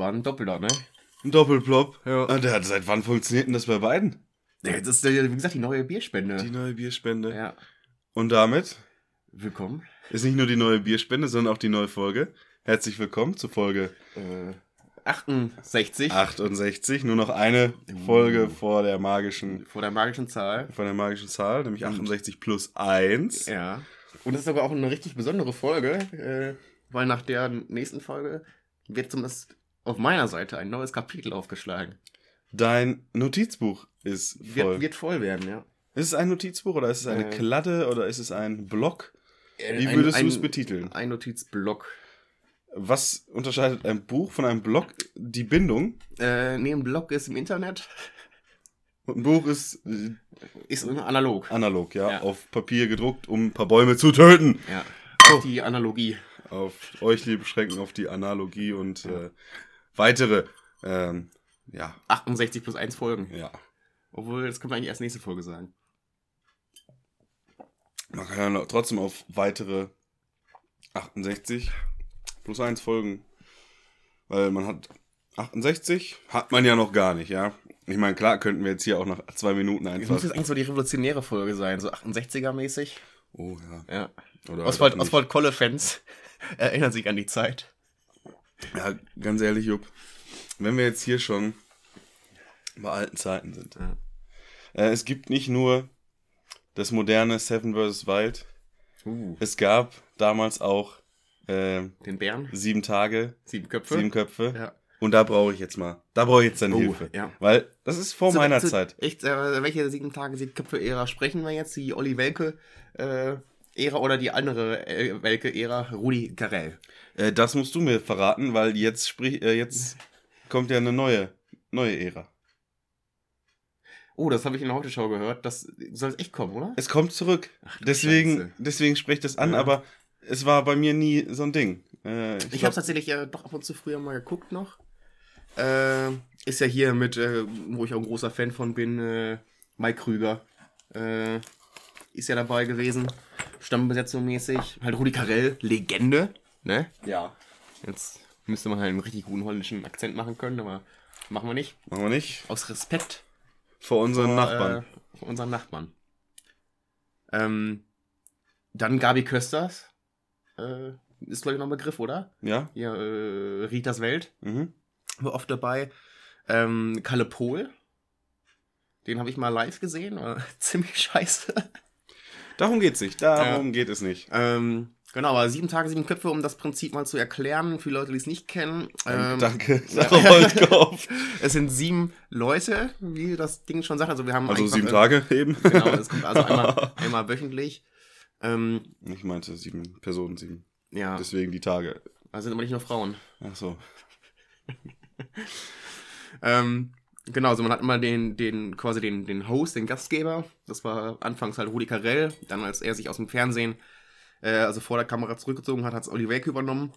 War ein Doppelter, ne? ein Doppelplop. Ja. Ah, der hat, seit wann funktioniert denn das bei beiden? Ja, Das ist, äh, wie gesagt, die neue Bierspende. Die neue Bierspende. Ja. Und damit Willkommen. ist nicht nur die neue Bierspende, sondern auch die neue Folge. Herzlich willkommen zu Folge Äh, 68 68. Nur noch eine Folge vor der magischen, vor der magischen Zahl. vor der magischen Zahl, nämlich 68 plus 1. Ja. Und das ist aber auch eine richtig besondere Folge, äh, weil nach der nächsten Folge wird zumindest auf meiner Seite ein neues Kapitel aufgeschlagen. Dein Notizbuch ist Wird, voll. wird voll werden, ja. Ist es ein Notizbuch oder ist es eine Äh. Kladde oder ist es ein Block? Wie Ein- würdest du es betiteln? Ein Notizblock. Was unterscheidet ein Buch von einem Block? Die Bindung. Äh, nee, ein Block ist im Internet, Und ein Buch ist äh, ist analog. analog, ja, Ja. auf Papier gedruckt, um ein paar Bäume zu töten. Ja. Oh. Die Analogie. Auf euch, liebe Schrecken, auf die Analogie und äh, weitere, ähm, ja, 68 plus 1 Folgen. ja. Obwohl, das können wir eigentlich erst nächste Folge sagen. Man kann ja noch trotzdem auf weitere 68 plus 1 folgen. Weil man hat 68, hat man ja noch gar nicht, ja. Ich meine, klar könnten wir jetzt hier auch nach zwei Minuten Das einfach. muss jetzt eigentlich so die revolutionäre Folge sein, so 68er-mäßig. Oh ja. Ja. Oder Oswald, halt. Oswald Kolle-Fans erinnern sich an die Zeit. Ja, ganz ehrlich, Jupp. Wenn wir jetzt hier schon bei alten Zeiten sind. Ja. Äh, es gibt nicht nur das moderne Seven vs. Wild. Uh, Es gab damals auch äh, den Bären, sieben Tage, sieben Köpfe. sieben Köpfe. Ja. Und da brauche ich jetzt mal, da brauche ich jetzt deine Oh, Hilfe. ja. Weil das ist vor So, meiner so, Zeit. Echt, äh, welche sieben Tage, sieben Köpfe-Ära sprechen wir jetzt? Die Olli Welke-Ära oder die andere äh, Welke-Ära? Rudi Carell. Äh, das musst du mir verraten, weil jetzt sprich, äh, jetzt kommt ja eine neue, neue Ära. Oh, das habe ich in der Heute-Show gehört. Das soll echt kommen, oder? Es kommt zurück. Ach, deswegen, Scheiße. deswegen spricht es an, Ja. aber es war bei mir nie so ein Ding. Äh, Ich glaub- habe tatsächlich äh, doch ab und zu früher mal geguckt noch. Äh, ist ja hier mit, äh, wo ich auch ein großer Fan von bin, äh, Mike Krüger. Äh, ist ja dabei gewesen. Stammbesetzung mäßig. Halt Rudi Carell, Legende. Ne? Ja. Jetzt müsste man halt einen richtig guten holländischen Akzent machen können, aber machen wir nicht. Machen wir nicht. Aus Respekt Vor unseren vor, Nachbarn. Äh, vor unseren Nachbarn. Ähm, dann Gabi Kösters. Äh, ist, glaube ich, noch ein Begriff, oder? Ja? Hier, äh, Ritas Welt Mhm. war oft dabei. Ähm, Kalle Pohl. Den habe ich mal live gesehen. War ziemlich scheiße. Darum geht's nicht. Darum geht es nicht. ähm, genau, aber sieben Tage, sieben Köpfe, um das Prinzip mal zu erklären. Für Leute, die es nicht kennen. Ähm, Danke, ja. Sarah Wolfkopf. Es sind sieben Leute, wie das Ding schon sagt. Also wir haben Also sieben Tage eben. Genau, es kommt also einmal, einmal wöchentlich. Ähm, Ich meinte sieben Personen, sieben. ja, Deswegen die Tage. also sind aber nicht nur Frauen. Ach so. Ähm, genau, also man hat immer den, den, quasi den, den Host, den Gastgeber. Das war anfangs halt Rudi Carell. Dann, als er sich aus dem Fernsehen, äh, also vor der Kamera zurückgezogen hat, hat es Olli Welke übernommen.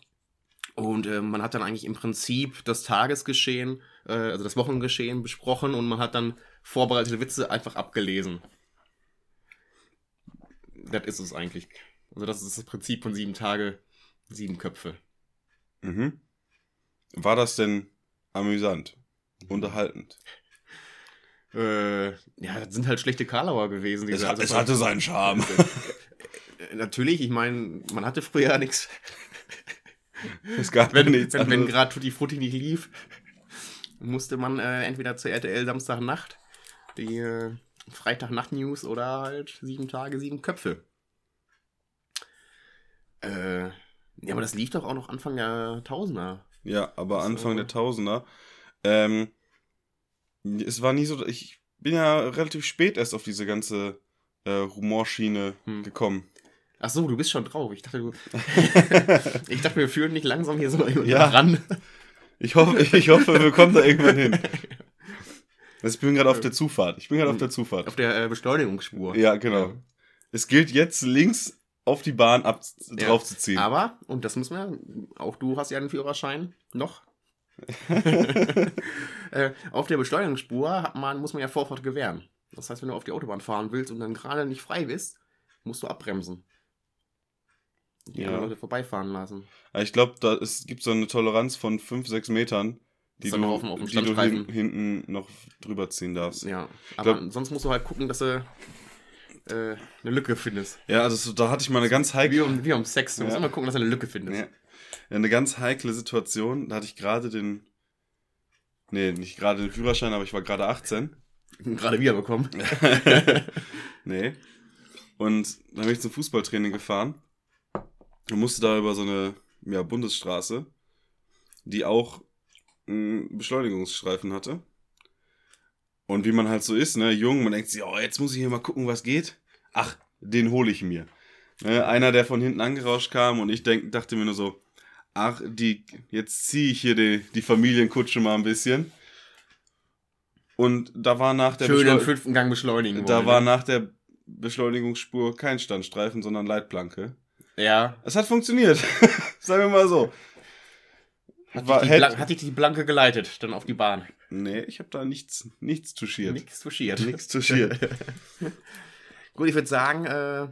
Und äh, man hat dann eigentlich im Prinzip das Tagesgeschehen, äh, also das Wochengeschehen besprochen und man hat dann vorbereitete Witze einfach abgelesen. Das ist es eigentlich. Also das ist das Prinzip von sieben Tage, sieben Köpfe. Mhm. War das denn amüsant? Unterhaltend? Äh, ja, das sind halt schlechte Karlauer gewesen. Es, hat, also es hatte seinen Charme. Äh, Natürlich, ich meine, man hatte früher ja nichts. Es gab Wenn, nichts wenn, wenn gerade Tutti Frutti nicht lief, musste man äh, entweder zur RTL Samstagnacht, die äh, Freitagnacht-News oder halt sieben Tage, sieben Köpfe. Äh, ja, aber das lief doch auch noch Anfang der Tausender. Ja, aber So. Anfang der Tausender. Ähm, es war nie so, ich bin ja relativ spät erst auf diese ganze äh, Humorschiene Hm. gekommen. Ach so, du bist schon drauf. Ich dachte, ich dachte, wir führen nicht langsam hier so Ja. ran. Ich hoffe, ich hoffe, wir kommen da irgendwann hin. Also ich bin gerade auf der Zufahrt. Ich bin gerade auf der Zufahrt. Auf der äh, Beschleunigungsspur. Ja, genau. Es gilt jetzt links auf die Bahn ab Ja. draufzuziehen. Aber, und das müssen wir, auch du hast ja einen Führerschein noch. äh, auf der Beschleunigungsspur man, muss man ja Vorfahrt gewähren. Das heißt, wenn du auf die Autobahn fahren willst und dann gerade nicht frei bist, musst du abbremsen. Die Ja. Leute vorbeifahren lassen. Ich glaube, da es gibt so eine Toleranz von 5, 6 Metern, die Ist du, auf auf die du hin, hinten noch drüber ziehen darfst. Ja. Aber glaub- sonst musst du halt gucken, dass du äh, eine Lücke findest. Ja, also so, da hatte ich mal eine ganz Wie heikle, um, wie um Sex. Du musst Ja. immer gucken, dass du eine Lücke findest. ja, eine ganz heikle Situation. Da hatte ich gerade den, nee, nicht gerade den Führerschein, aber ich war gerade 18. Gerade wiederbekommen. Nee. Und dann bin ich zum Fußballtraining gefahren und musste da über so eine ja, Bundesstraße, die auch einen Beschleunigungsstreifen hatte. Und wie man halt so ist, ne, jung, man denkt sich, oh, jetzt muss ich hier mal gucken, was geht. Ach, den hole ich mir. Ne, einer, der von hinten angerauscht kam und ich denk, dachte mir nur so, ach, die, jetzt ziehe ich hier die, die Familienkutsche mal ein bisschen. Und da war nach der Schön im fünften Gang beschleunigen. da wollen, war ne? nach der Beschleunigungsspur kein Standstreifen, sondern Leitplanke. Ja. Es hat funktioniert. Sagen wir mal so. Hat, War- dich die hätt- Blan- hat dich die Blanke geleitet, dann auf die Bahn. Nee, ich habe da nichts, nichts touchiert. Nichts touchiert. Nichts touchiert. Gut, ich würde sagen, äh,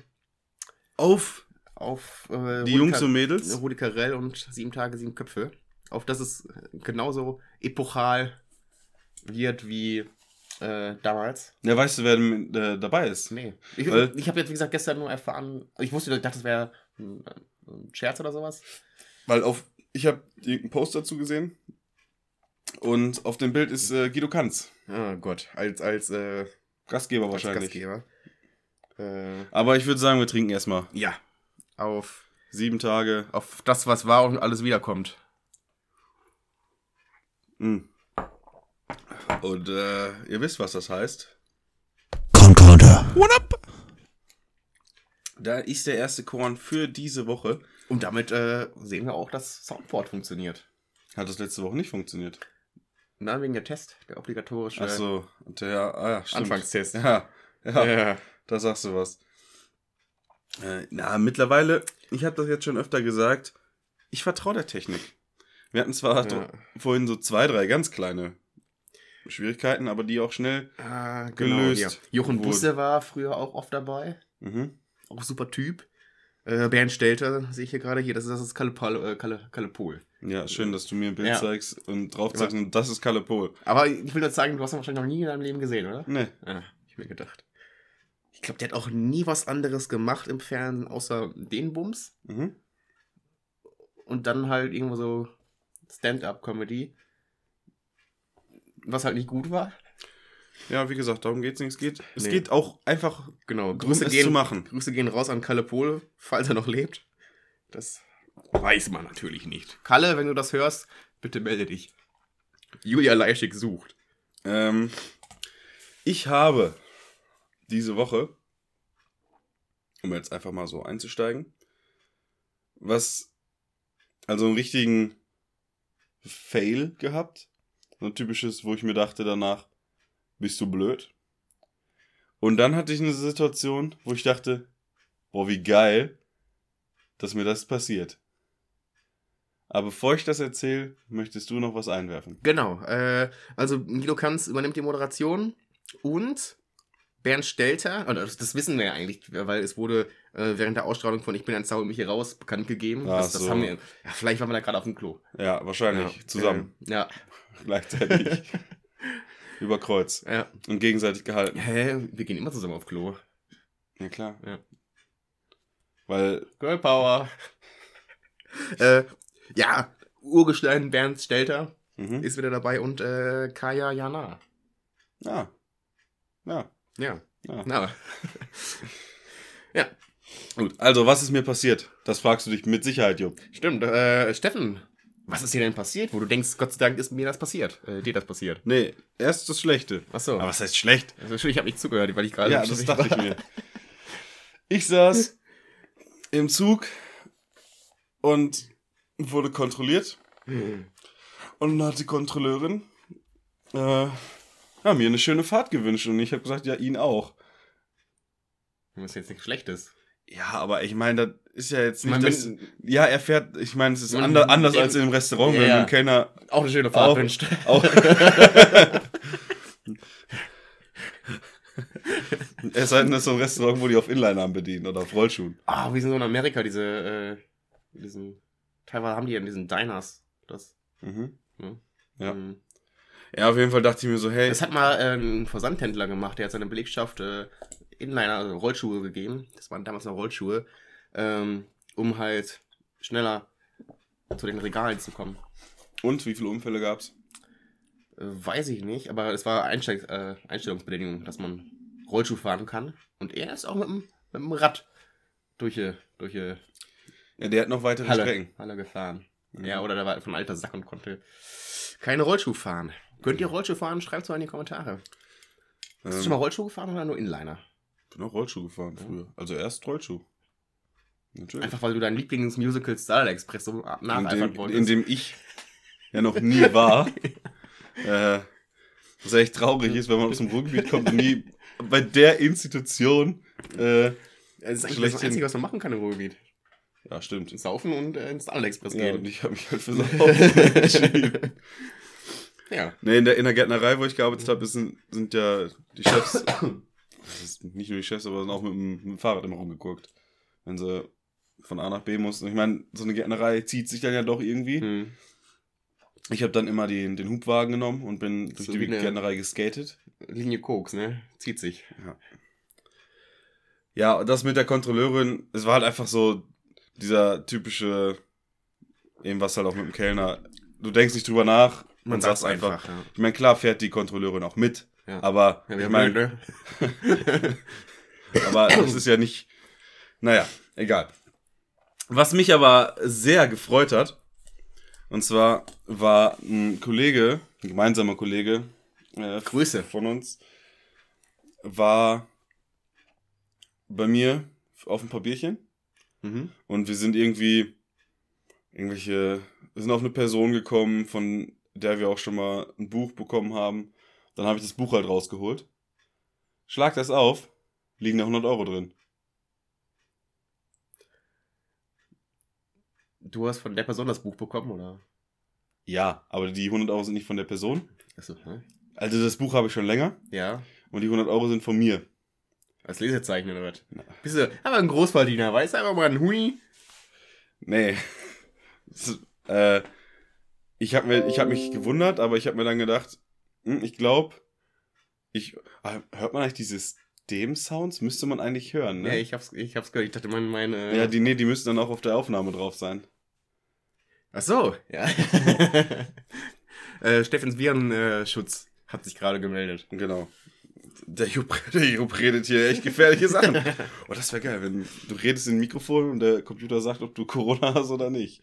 Auf auf äh, die Rudi Jungs Car- und Mädels. Rudi Carell und sieben Tage, sieben Köpfe. Auf das es genauso epochal wird wie äh, damals. Ja, weißt du, wer äh, dabei ist? Nee. Ich, Weil- ich habe jetzt, wie gesagt, gestern nur erfahren, ich wusste, ich dachte, das wäre ein, ein Scherz oder sowas. Weil auf, ich habe einen Post dazu gesehen. Und auf dem Bild ist äh, Guido Kanz. Oh Gott, als, als, äh, Gastgeber als wahrscheinlich. Gastgeber. Äh, Aber ich würde sagen, wir trinken erstmal. ja, auf, Sieben Tage. auf das, was war und alles wiederkommt. Mm. Und äh, ihr wisst, was das heißt. Concorder. Da ist der erste Korn für diese Woche. Und damit äh, sehen wir auch, dass Soundboard funktioniert. Hat das letzte Woche nicht funktioniert. Na, wegen der Test, der obligatorische Ach so, der, ah ja. Anfangstest. Ja, ja, Ja. da sagst du was. Äh, na, mittlerweile, ich habe das jetzt schon öfter gesagt, ich vertraue der Technik. Wir hatten zwar Ja. vorhin so zwei, drei ganz kleine Schwierigkeiten, aber die auch schnell. Ah, Gelöst Ja. Jochen wurden. Busse war früher auch oft dabei. Mhm. Auch super Typ. Äh, Bernd Stelter sehe ich hier gerade hier. Das ist, das ist Kalle, Pal, äh, Kalle, Kalle Pol. Ja, schön, dass du mir ein Bild Ja. zeigst und drauf zeigst, und das ist Kalle Pol. Aber ich will nur sagen, du hast ihn wahrscheinlich noch nie in deinem Leben gesehen, oder? Nee. Ah, ich mir gedacht. Ich glaube, der hat auch nie was anderes gemacht im Fernsehen, außer den Bums. Mhm. Und dann halt irgendwo so Stand-up-Comedy. Was halt nicht gut war. Ja, wie gesagt, darum geht's nicht. Es geht, es Nee. geht auch einfach Genau, drum, es zu machen. Grüße gehen raus an Kalle Pohl, falls er noch lebt. Das weiß man natürlich nicht. Kalle, wenn du das hörst, bitte melde dich. Julia Leischig sucht. Ähm, ich habe diese Woche, um jetzt einfach mal so einzusteigen, was, also einen richtigen Fail gehabt. So ein typisches, wo ich mir dachte danach, bist du blöd? Und dann hatte ich eine Situation, wo ich dachte, boah, wie geil, dass mir das passiert. Aber bevor ich das erzähle, möchtest du noch was einwerfen. Genau, äh, also Guido Kanz übernimmt die Moderation und Bernd Stelter, oder das, das wissen wir ja eigentlich, weil es wurde äh, während der Ausstrahlung von Ich bin ein Zauber mich hier raus bekannt gegeben. Ach das, das so. haben wir, ja, vielleicht waren wir da gerade auf dem Klo. Ja, wahrscheinlich. Ja, Zusammen. Äh, ja, Gleichzeitig. Über Kreuz. ja. Und gegenseitig gehalten. Hä, wir gehen immer zusammen auf Klo. Ja, klar. Ja. Weil, Girl Power. äh, ja, Urgestein Bernd Stelter mhm. ist wieder dabei und äh, Kaya Jana. ja. Ja. Ja, ja. na. ja, Gut, also, was ist mir passiert? Das fragst du dich mit Sicherheit, Jupp. stimmt. Äh, Steffen, was ist dir denn passiert, wo du denkst, Gott sei Dank ist mir das passiert? Äh, dir das passiert? Nee, erst das Schlechte. Achso. Aber was heißt schlecht? Also, ich habe nicht zugehört, weil ich gerade. Ja, das dachte ich mir. Ich saß im Zug und wurde kontrolliert. Und dann hat die Kontrolleurin äh, ja, mir eine schöne Fahrt gewünscht und ich habe gesagt, ja, ihn auch. Was jetzt nichts Schlechtes. Ja, aber ich meine, das ist ja jetzt Ich nicht mein, das, Ja, er fährt, ich meine, es ist Man- ander, anders dem- als im Restaurant, Ja, wenn ja. Kellner Auch eine schöne Fahrt Auch- wünscht. auch. es sei denn, das ist so ein Restaurant, wo die auf Inlinern bedienen oder auf Rollschuhen. Ah, wie sind so in Amerika diese, äh, diesen, teilweise haben die ja in diesen Diners, das. Mhm. Ne? Ja. Mhm. Ja, auf jeden Fall dachte ich mir so, hey, Das hat mal äh, ein Versandhändler gemacht, der hat seine Belegschaft äh, Inliner, also Rollschuhe gegeben. Das waren damals noch Rollschuhe, ähm, um halt schneller zu den Regalen zu kommen. und wie viele Unfälle gab's? Äh, weiß ich nicht, aber es war Einsteig, äh, Einstellungsbedingung, dass man Rollschuh fahren kann. Und er ist auch mit dem, mit dem Rad durch die, durch die Ja, der hat noch weitere Halle, Strecken. Halle gefahren. Mhm. Ja, oder der war von alter Sack und konnte keine Rollschuh fahren. Könnt ihr Rollschuh fahren? Schreibt es mal in die Kommentare. Hast du Ähm, schon mal Rollschuh gefahren oder nur Inliner? bin auch Rollschuh gefahren früher. Also erst Rollschuh. Natürlich. Einfach weil du dein Lieblingsmusical Starlight Express so nacheifern wolltest. in dem ich ja noch nie war. äh, was echt traurig ist, wenn man aus dem Ruhrgebiet kommt und nie bei der Institution. Äh, das ist eigentlich das. Einzige, was man machen kann im Ruhrgebiet. ja, stimmt. Saufen und äh, ins Starlight Express Ja, gehen. und ich habe mich halt für Saufen entschieden. Ja. Nee, in der, in der Gärtnerei, wo ich gearbeitet habe, sind, sind ja die Chefs, nicht nur die Chefs, aber sind auch mit dem, mit dem Fahrrad immer rumgeguckt. Wenn sie von A nach B mussten. Ich meine, so eine Gärtnerei zieht sich dann ja doch irgendwie. Hm. Ich habe dann immer den, den Hubwagen genommen und bin durch So die Gärtnerei geskatet. Linie Koks, ne? Zieht sich. Ja, und das mit der Kontrolleurin, es war halt einfach so dieser typische, eben was halt auch mit dem Kellner, du denkst nicht drüber nach, man, Man sagt sagt einfach. einfach. Ja. Ich meine, klar fährt die Kontrolleurin auch mit, Ja. aber Ja, ich meine, ne? aber das ist ja nicht, naja, egal. Was mich aber sehr gefreut hat, und zwar war ein Kollege, ein gemeinsamer Kollege äh, Grüße. von uns, war bei mir auf ein paar Bierchen Mhm. und wir sind irgendwie irgendwelche, wir sind auf eine Person gekommen, von der wir auch schon mal ein Buch bekommen haben. Dann habe ich das Buch halt rausgeholt. Schlag das auf, liegen da 100 Euro drin. Du hast von der Person das Buch bekommen, oder? Ja, aber die 100 Euro sind nicht von der Person. Achso, ne? Also das Buch habe ich schon länger Ja. und die 100 Euro sind von mir. Als Lesezeichen oder was? Bist du aber ein Großverdiener, weißt du? Einfach mal ein Huni. Nee. Ist, äh, ich habe mir, ich habe mich gewundert, aber ich habe mir dann gedacht, hm, ich glaube, ich ah, hört man eigentlich diese System-Sounds? Müsste man eigentlich hören, ne? Ja, ich hab's, ich hab's gehört. Ich dachte, mein, meine. Ja, die, nee, die müssten dann auch auf der Aufnahme drauf sein. Ach so, ja. äh, Steffens Virenschutz hat sich gerade gemeldet. Genau. Der Jupp, der Jupp redet hier echt gefährliche Sachen. Oh, das wäre geil, wenn du redest in ein Mikrofon und der Computer sagt, ob du Corona hast oder nicht.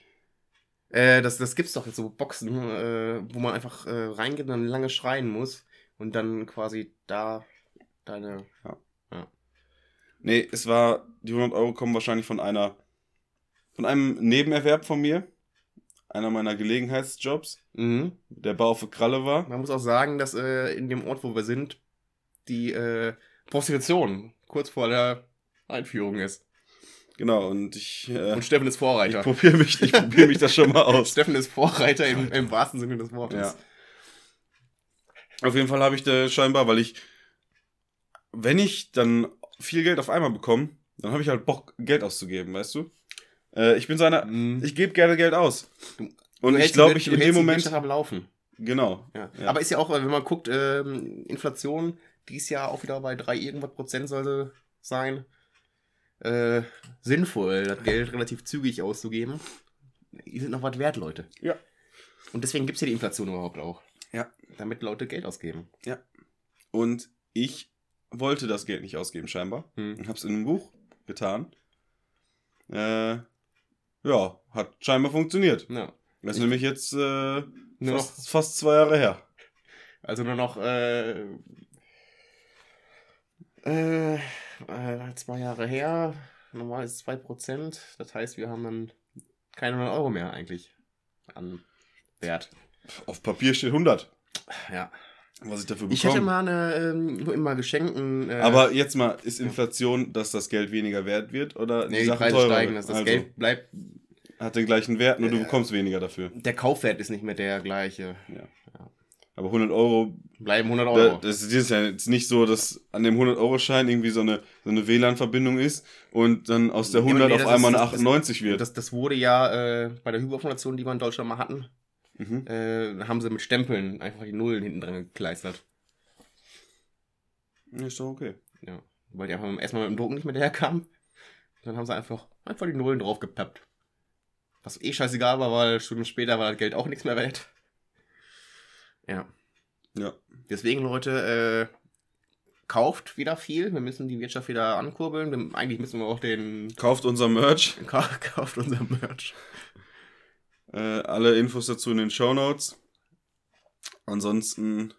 Äh, das, das gibt's doch jetzt so Boxen, äh, wo man einfach äh, reingeht und dann lange schreien muss und dann quasi da deine. Nee, es war, die 100 Euro kommen wahrscheinlich von einer, von einem Nebenerwerb von mir. Einer meiner Gelegenheitsjobs, Mhm. der Bau für Kralle war. Man muss auch sagen, dass äh, in dem Ort, wo wir sind, die äh, Prostitution kurz vor der Einführung ist. Genau, und ich, äh, Und Steffen ist ich Vorreiter. probiere mich, ich probier mich das schon mal aus. Steffen ist Vorreiter im, im wahrsten Sinne des Wortes. Ja. Auf jeden Fall habe ich da scheinbar, weil ich, wenn ich dann viel Geld auf einmal bekomme, dann habe ich halt Bock, Geld auszugeben, weißt du? Äh, ich bin so einer, Mhm. ich gebe gerne Geld aus. Du- Und Du ich glaube, die- ich in dem die Moment, am Laufen. genau. Ja. Ja. Aber ist ja auch, wenn man guckt, ähm, Inflation, dieses Jahr auch wieder bei drei irgendwas Prozent sollte sein. Äh, sinnvoll, das Geld relativ zügig auszugeben. Die sind noch was wert, Leute. Ja. Und deswegen gibt es ja die Inflation überhaupt auch. Ja. Damit Leute Geld ausgeben. Und ich wollte das Geld nicht ausgeben, scheinbar. Hm. Und hab's in einem Buch getan. Äh, ja, hat scheinbar funktioniert. Ja. Das ist Ich- nämlich jetzt äh, fast, fast zwei Jahre her. Also nur noch äh, äh, äh, zwei Jahre her. normal ist 2%. Das heißt, wir haben dann keine 100 Euro mehr eigentlich an Wert. Auf Papier steht 100. Ja. Was ich dafür Ich hätte bekomme. mal eine, ähm, immer Geschenken. Äh, Aber jetzt mal, ist Inflation, dass das Geld weniger wert wird? Oder nee, die Sachen Preise teurer steigen, dass das Also, Geld bleibt. Hat den gleichen Wert, nur du Äh, bekommst weniger dafür. Der Kaufwert ist nicht mehr der gleiche. Aber 100 Euro, Bleiben 100 da, Euro. das ist ja jetzt nicht so, dass an dem 100-Euro-Schein irgendwie so eine, so eine WLAN-Verbindung ist und dann aus der Ja, aber 100 nee, auf das einmal ist- eine das- das- 98 wird. Das, das wurde ja äh, bei der Hyperinflation, die wir in Deutschland mal hatten, mhm. äh, haben sie mit Stempeln einfach die Nullen hinten dran gekleistert. Ist doch okay. Ja. Weil die einfach erstmal mit dem Drucken nicht mehr daherkamen. Dann haben sie einfach, einfach die Nullen draufgepappt. Was eh scheißegal war, weil Stunden später war das Geld auch nichts mehr wert. Ja. Ja. Deswegen, Leute, äh, kauft wieder viel. Wir müssen die Wirtschaft wieder ankurbeln. Wir, eigentlich müssen wir auch den. Kauft unser Merch. Ka kauft unser Merch. Äh, alle Infos dazu in den Show Notes. Ansonsten.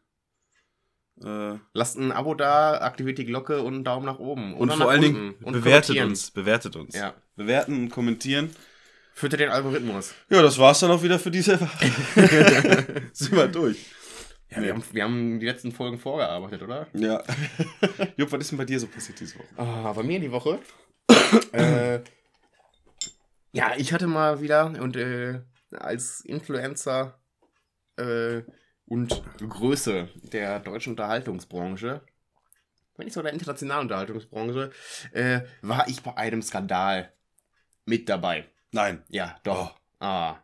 Äh, Lasst ein Abo da, aktiviert die Glocke und einen Daumen nach oben. und vor allen. Dingen bewertet uns. Bewertet uns. Ja. Bewerten und kommentieren. Füttert den Algorithmus. Ja, das war's dann auch wieder für diese Woche. Sind wir durch. Ja, wir haben, wir haben die letzten Folgen vorgearbeitet, oder? Ja. Jupp, was ist denn bei dir so passiert diese Woche? Ah, bei mir die Woche. äh, ja, ich hatte mal wieder und äh, als Influencer äh, und Größe der deutschen Unterhaltungsbranche, wenn nicht so der internationalen Unterhaltungsbranche, äh, war ich bei einem Skandal mit dabei. Nein. Ja, doch. Ah.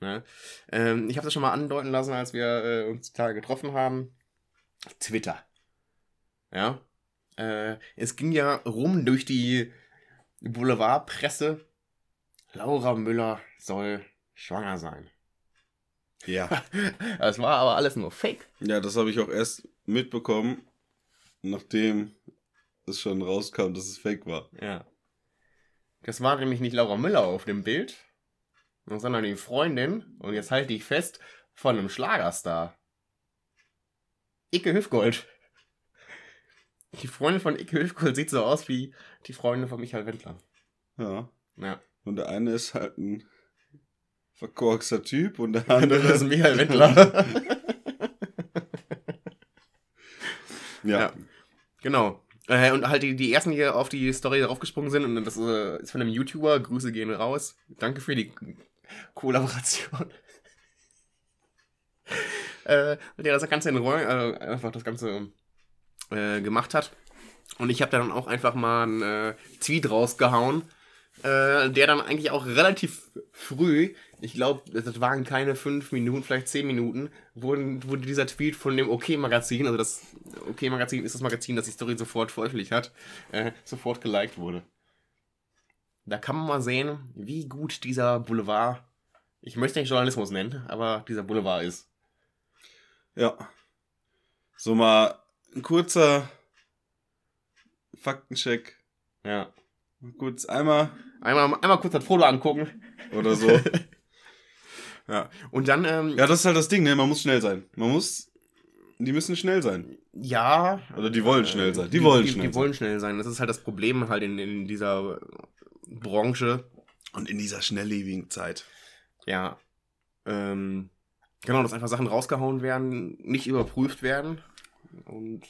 Ne? Ähm, ich habe das schon mal andeuten lassen, als wir äh, uns da getroffen haben. Twitter. Ja. Äh, es ging ja rum durch die Boulevardpresse. Laura Müller soll schwanger sein. Ja. Das war aber alles nur Fake. Ja, das habe ich auch erst mitbekommen, nachdem es schon rauskam, dass es fake war. Ja. Das war nämlich nicht Laura Müller auf dem Bild, sondern die Freundin, und jetzt halte ich fest, von einem Schlagerstar. Icke Hüfgold. Die Freundin von Icke Hüfgold sieht so aus wie die Freundin von Michael Wendler. Ja. Ja. Und der eine ist halt ein verkorkster Typ und der Das andere ist Michael Wendler. Ja. Ja. genau. Äh, und halt die, die ersten, die auf die Story draufgesprungen sind, und das äh, ist von einem YouTuber, Grüße gehen raus. Danke für die Kollaboration. äh, der das Ganze in Rollen, äh, einfach das Ganze äh, gemacht hat. Und ich habe dann auch einfach mal einen äh, Tweet rausgehauen, äh, der dann eigentlich auch relativ früh, ich glaube, das waren keine fünf Minuten, vielleicht zehn Minuten, wurden, wurde dieser Tweet von dem OK-Magazin, also das OK-Magazin ist das Magazin, das die Story sofort veröffentlicht hat, äh, sofort geliked wurde. Da kann man mal sehen, wie gut dieser Boulevard, ich möchte nicht Journalismus nennen, aber dieser Boulevard ist. Ja. So mal ein kurzer Faktencheck. Ja. Kurz einmal Einmal, einmal kurz das Foto angucken. oder so. Ja. Und dann, ähm, ja, das ist halt das Ding, ne? Man muss schnell sein. Man muss. Die müssen schnell sein. ja. Oder die wollen schnell sein. Die, wollen die, schnell Die wollen schnell sein. Das ist halt das Problem halt in, in dieser Branche. Und in dieser schnelllebigen Zeit. Ja. Ähm, genau, dass einfach Sachen rausgehauen werden, nicht überprüft werden. Und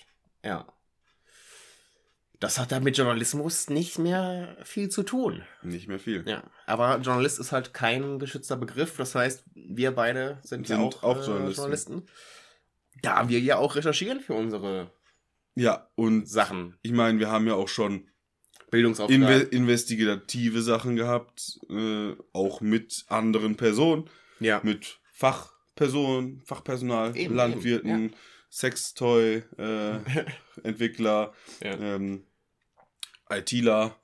ja. Das hat dann mit Journalismus nicht mehr viel zu tun. Nicht mehr viel. Ja. Aber Journalist ist halt kein geschützter Begriff. Das heißt, wir beide sind, ja Sind auch, auch äh, Journalisten. Journalisten. Da wir ja auch recherchieren für unsere Ja, und Sachen. ich meine, wir haben ja auch schon Bildungsauftrag. inve investigative Sachen gehabt, äh, auch mit anderen Personen, ja. mit Fachpersonen, Fachpersonal, Eben, Landwirten, eben, Sextoy, äh, Entwickler, ja. ähm, ITler.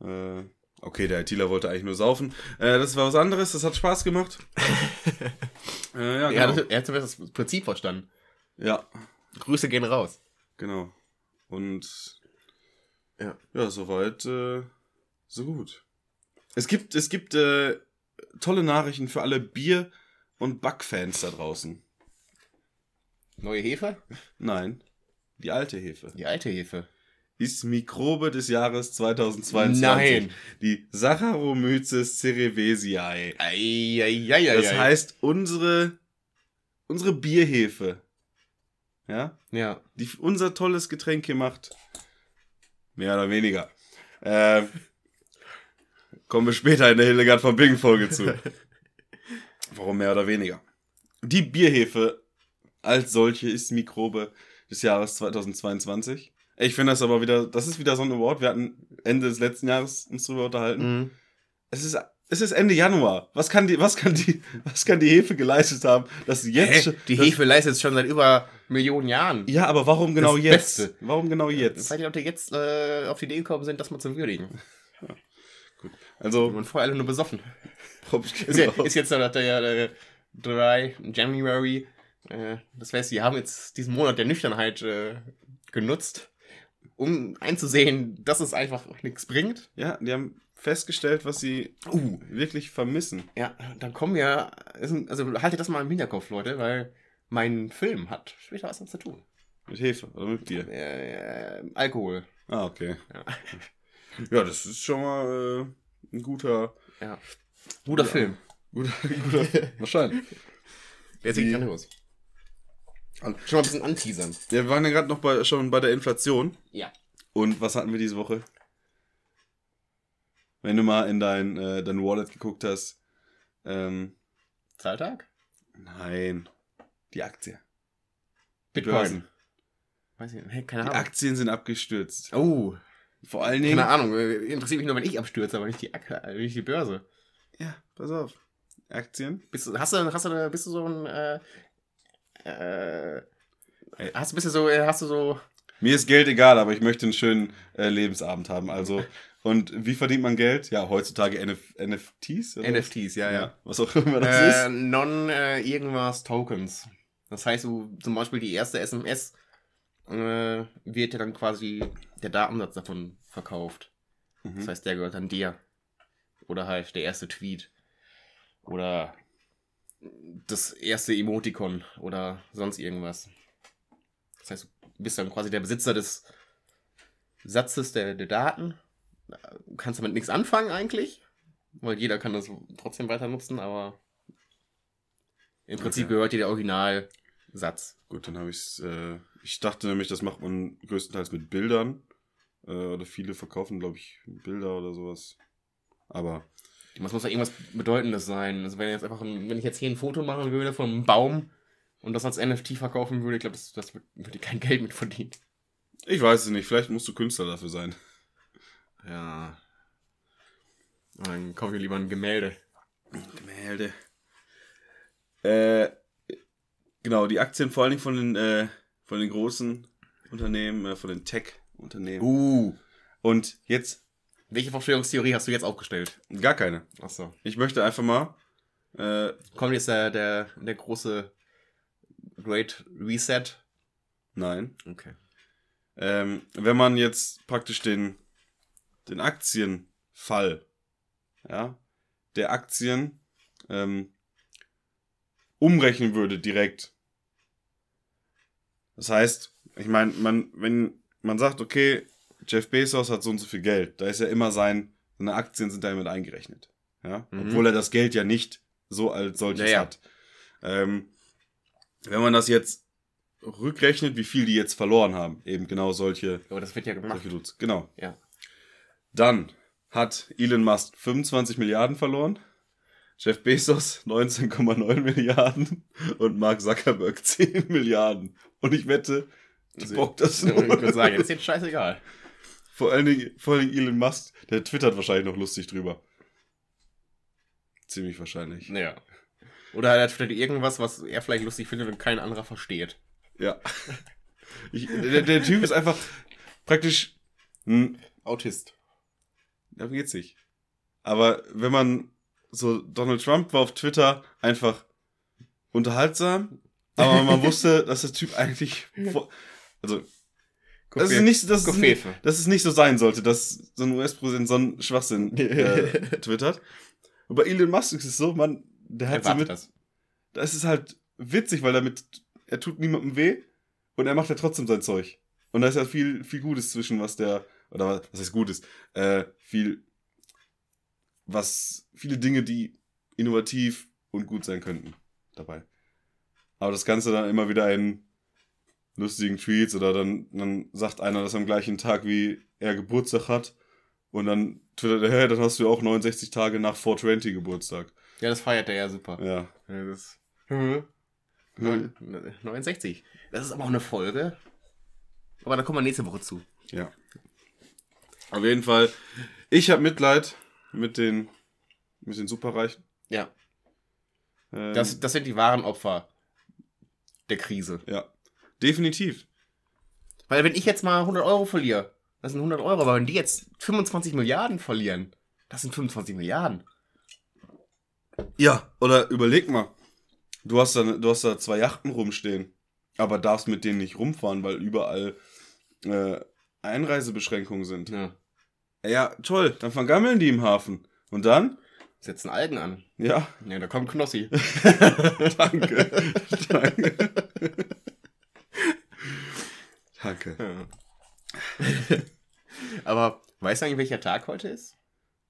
Äh, okay, der ITler wollte eigentlich nur saufen. Äh, das war was anderes, das hat Spaß gemacht. äh, ja, Er, genau. hat, er hat zumindest das Prinzip verstanden. Ja, Grüße gehen raus. genau. Und Ja. ja, soweit, äh, so gut. Es gibt, es gibt äh, tolle Nachrichten für alle Bier- und Backfans da draußen. Neue Hefe? Nein, die alte Hefe. Die alte Hefe. ist Mikrobe des Jahres 2022. Nein. Die Saccharomyces cerevisiae. Eieieiei. Das heißt, unsere, unsere Bierhefe, ja, Ja. die unser tolles Getränk hier macht, mehr oder weniger. Ähm, kommen wir später in der Hildegard von Bingen Folge zu. Warum mehr oder weniger? Die Bierhefe als solche ist Mikrobe des Jahres 2022. Ich finde das aber wieder, das ist wieder so ein Award. Wir hatten Ende des letzten Jahres uns drüber unterhalten. Mhm. Es ist, es ist Ende Januar. Was kann die, was kann die, was kann die Hefe geleistet haben, dass sie jetzt Hä? Die Hefe leistet es schon seit über Millionen Jahren. Ja, aber warum genau Das jetzt? Beste. Warum genau jetzt? Seit die Leute jetzt äh, auf die Idee gekommen sind, das mal zu würdigen. Also, Und vorher alle nur besoffen. Ist, ja, gehen ist jetzt dass der, der 3 January, äh, das heißt, sie haben jetzt diesen Monat der Nüchternheit äh, genutzt, um einzusehen, dass es einfach nichts bringt. Ja, die haben festgestellt, was sie Uh. wirklich vermissen. Ja, dann kommen ein- also haltet das mal im Hinterkopf, Leute, weil mein Film hat später was damit zu tun. Mit Hefe oder mit Bier. Äh, äh, Alkohol. Ah, okay. Ja. Ja, das ist schon mal äh, ein guter, Ja. Guter Ja. Film. guter, guter wahrscheinlich. Sieht Die- grandios. Schon mal ein bisschen anteasern. Ja, wir waren ja gerade noch bei, schon bei der Inflation. Ja. Und was hatten wir diese Woche? Wenn du mal in dein, äh, dein Wallet geguckt hast. Ähm, Zahltag? nein. Die Aktie. Bitcoin. Börsen. Weiß ich nicht. Hey, keine Die Ahnung. Aktien sind abgestürzt. Oh, Vor allen Dingen. keine Ahnung. äh, Interessiert mich nur, wenn ich abstürze, aber nicht die, Ak äh, nicht die Börse. Ja, pass auf. Aktien. Bist du, hast du, hast du, bist du so ein, äh, äh, hast du, bist du so, äh, hast du so, Mir ist Geld egal, aber ich möchte einen schönen äh, Lebensabend haben. Also, und wie verdient man Geld? Ja, heutzutage NF NFTs? NFTs, ja, ja. Was auch immer das Äh, ist. non äh, irgendwas Tokens. Das heißt, du, zum Beispiel die erste SMS äh, wird ja dann quasi der Datensatz davon verkauft. Das Mhm. heißt, der gehört dann dir. Oder halt der erste Tweet. Oder das erste Emoticon oder sonst irgendwas. Das heißt, du bist dann quasi der Besitzer des Satzes der, der Daten. Du kannst damit nichts anfangen eigentlich, weil jeder kann das trotzdem weiter nutzen, aber im Prinzip Okay. gehört dir der Originalsatz. Gut, dann habe ich äh, Ich dachte nämlich, das macht man größtenteils mit Bildern. Äh, oder viele verkaufen, glaube ich, Bilder oder sowas. Aber Das muss ja irgendwas Bedeutendes sein. Also wenn jetzt einfach ein, wenn ich jetzt hier ein Foto machen würde von einem Baum und das als NFT verkaufen würde, ich glaube, das, das würde kein Geld mit verdienen. ich weiß es nicht. Vielleicht musst du Künstler dafür sein. Ja. Dann kaufe ich lieber ein Gemälde. Gemälde. Äh, genau, die Aktien vor allen Dingen von den, äh, von den großen Unternehmen, äh, von den Tech-Unternehmen. Uh. Und jetzt Welche Verschwörungstheorie hast du jetzt aufgestellt? gar keine. Achso. Ich möchte einfach mal. Äh, Kommt jetzt der, der, der große Great Reset? nein. Okay. Ähm, wenn man jetzt praktisch den, den Aktienfall, ja, der Aktien ähm, umrechnen würde direkt. Das heißt, ich meine, man, wenn man sagt, okay, Jeff Bezos hat so und so viel Geld, da ist ja immer sein, seine Aktien sind da mit eingerechnet. Ja? Mhm. Obwohl er das Geld ja nicht so als solches Ja, ja. hat. Ähm, wenn man das jetzt rückrechnet, wie viel die jetzt verloren haben, eben genau solche, Aber das wird ja gemacht. Genau. Ja. Dann hat Elon Musk 25 Milliarden verloren, Jeff Bezos 19,9 Milliarden und Mark Zuckerberg 10 Milliarden. Und ich wette, die Also, bockt das Ich nur. würde sagen, das ist jetzt scheißegal. Vor allen, Dingen, vor allen Dingen Elon Musk, der twittert wahrscheinlich noch lustig drüber. Ziemlich wahrscheinlich. Ja. Oder er hat vielleicht irgendwas, was er vielleicht lustig findet und kein anderer versteht. Ja. Ich, der, der Typ ist einfach praktisch. Hm, Autist. Darum geht's nicht. Aber wenn man so Donald Trump war auf Twitter einfach unterhaltsam, aber man wusste, dass der Typ eigentlich. vor- Also, das ist nicht, das ist nicht, dass es nicht so sein sollte, dass so ein US-Präsident so einen Schwachsinn äh, twittert. Und bei Elon Musk ist es so, man, der hat so mit, das. das ist halt witzig, weil damit, er tut niemandem weh und er macht ja trotzdem sein Zeug. Und da ist ja viel, viel Gutes zwischen, was der, oder was heißt Gutes, äh, viel, was, viele Dinge, die innovativ und gut sein könnten dabei. Aber das Ganze dann immer wieder in lustigen Tweets oder dann, dann sagt einer das am gleichen Tag, wie er Geburtstag hat und dann twittert er, hey, dann hast du ja auch 69 Tage nach 420 Geburtstag. Ja, das feiert er ja super. Ja. Ja, das Hm. Neun- 69. Das ist aber auch eine Folge. Aber da kommen wir nächste Woche zu. Ja. Auf jeden Fall, ich habe Mitleid mit den, mit den Superreichen. Ja. Ähm, Das, das sind die wahren Opfer der Krise. ja. Definitiv. Weil wenn ich jetzt mal 100 Euro verliere, das sind 100 Euro, aber wenn die jetzt 25 Milliarden verlieren, das sind 25 Milliarden. Ja, oder überleg mal. Du hast da, du hast da zwei Yachten rumstehen, aber darfst mit denen nicht rumfahren, weil überall äh, Einreisebeschränkungen sind. Ja. Ja, toll, dann vergammeln die im Hafen. Und dann? Setzen Algen an. Ja, Ja, da kommt Knossi. danke. danke. danke. Ja. aber weißt du eigentlich, welcher Tag heute ist?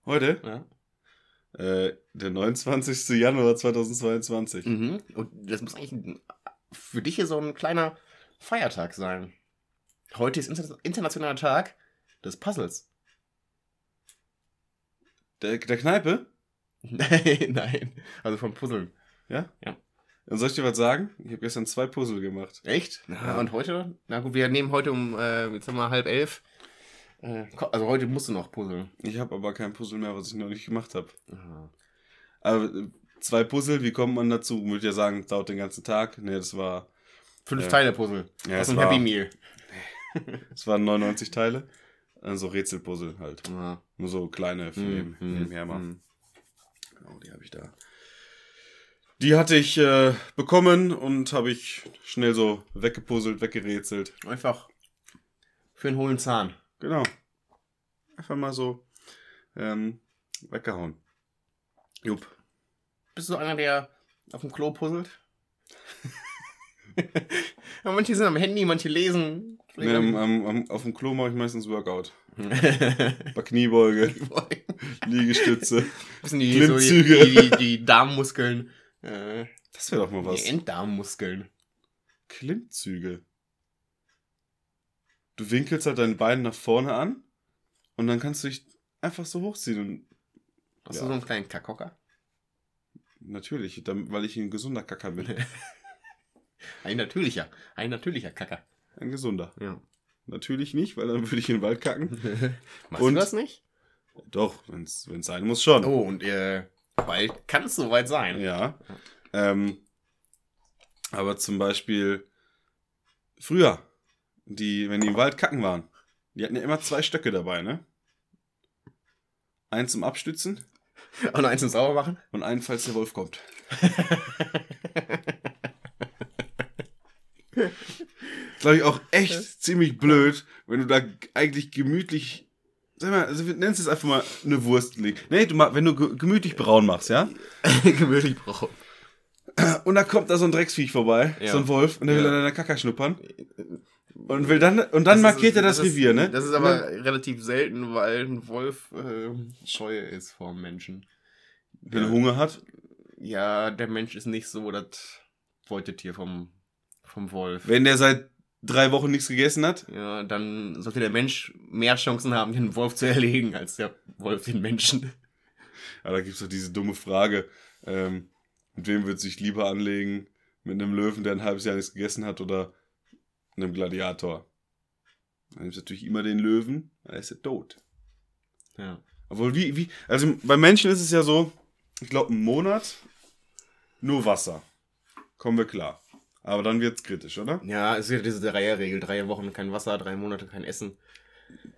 Heute? Ja. Äh, der 29. Januar 2022. Mhm. Und das muss eigentlich für dich hier so ein kleiner Feiertag sein. Heute ist Inter internationaler Tag des Puzzles. Der, der Kneipe? Nein, nein. Also vom Puzzeln. Ja? Ja. Dann soll ich dir was sagen? Ich habe gestern zwei Puzzle gemacht. Echt? Na, Ja. und heute? Na gut, wir nehmen heute um, äh, jetzt haben wir halb elf. Äh, also heute musst du noch puzzeln. Ich habe aber kein Puzzle mehr, was ich noch nicht gemacht habe. Aber äh, zwei Puzzle, wie kommt man dazu? Würde ja sagen, dauert den ganzen Tag. Ne, das war, Fünf Ja. Teile Puzzle. Ja, Aus es war- Happy Meal. das waren 99 Teile. Also Rätselpuzzle halt. Ja. Nur so kleine für neben, Hm, nebenher mal. hm. Genau, die habe ich da. Die hatte ich äh, bekommen und habe ich schnell so weggepuzzelt, weggerätselt. Einfach für einen hohlen Zahn. Genau. Einfach mal so ähm, weggehauen. Jupp. Bist du einer, der auf dem Klo puzzelt? manche sind am Handy, manche lesen. Nee, am, am, am, auf dem Klo mache ich meistens Workout. Bei Kniebeuge, Liegestütze. bisschen die, so die, Klimmzüge. die, die, Darmmuskeln. Äh, Das wäre doch mal was. die Enddarmmuskeln. Klimmzüge. Du winkelst halt dein Bein nach vorne an und dann kannst du dich einfach so hochziehen. Und Hast Ja. du so einen kleinen Kackhocker? natürlich, weil ich ein gesunder Kacker bin. Ein natürlicher. Ein natürlicher Kacker. Ein gesunder. Ja. Natürlich nicht, weil dann würde ich in den Wald kacken. Machst Und- du das nicht? Doch, wenn es sein muss, schon. Oh, und äh, bald kann es soweit sein. Ja. Ähm, aber zum Beispiel früher, die, wenn die im Wald kacken waren, die hatten ja immer zwei Stöcke dabei, ne? Einen zum Abstützen Und eins zum sauber machen? und einen, falls der Wolf kommt. Glaube ich auch echt ziemlich blöd, wenn du da eigentlich gemütlich, sag mal, also nennst es einfach mal eine Wurst legen. Nee, du, wenn du ge- gemütlich braun machst, ja? Gemütlich brauchen. Und da kommt da so ein Drecksviech vorbei, Ja. so ein Wolf, und der will Ja. an deiner Kacke schnuppern. Und will dann, und dann markiert er das, ist- Revier, ne? Das ist aber relativ selten, weil ein Wolf äh, scheu ist vor dem Menschen. Wenn er Hunger hat. Ja, der Mensch ist nicht so das Beutetier vom, vom Wolf. Wenn der seit drei Wochen nichts gegessen hat. Ja, dann sollte der Mensch mehr Chancen haben, den Wolf zu erlegen, als der Wolf den Menschen. Aber da gibt's doch diese dumme Frage, ähm, mit wem wird sich lieber anlegen? Mit einem Löwen, der ein halbes Jahr nichts gegessen hat, oder einem Gladiator? Dann nimmst natürlich immer den Löwen, dann ist er tot. Ja. Obwohl, wie, wie, also bei Menschen ist es ja so, ich glaube, einen Monat nur Wasser. Kommen wir klar. Aber dann wird's kritisch, oder? Ja, es ist ja diese Dreierregel. Drei Wochen kein Wasser, drei Monate kein Essen.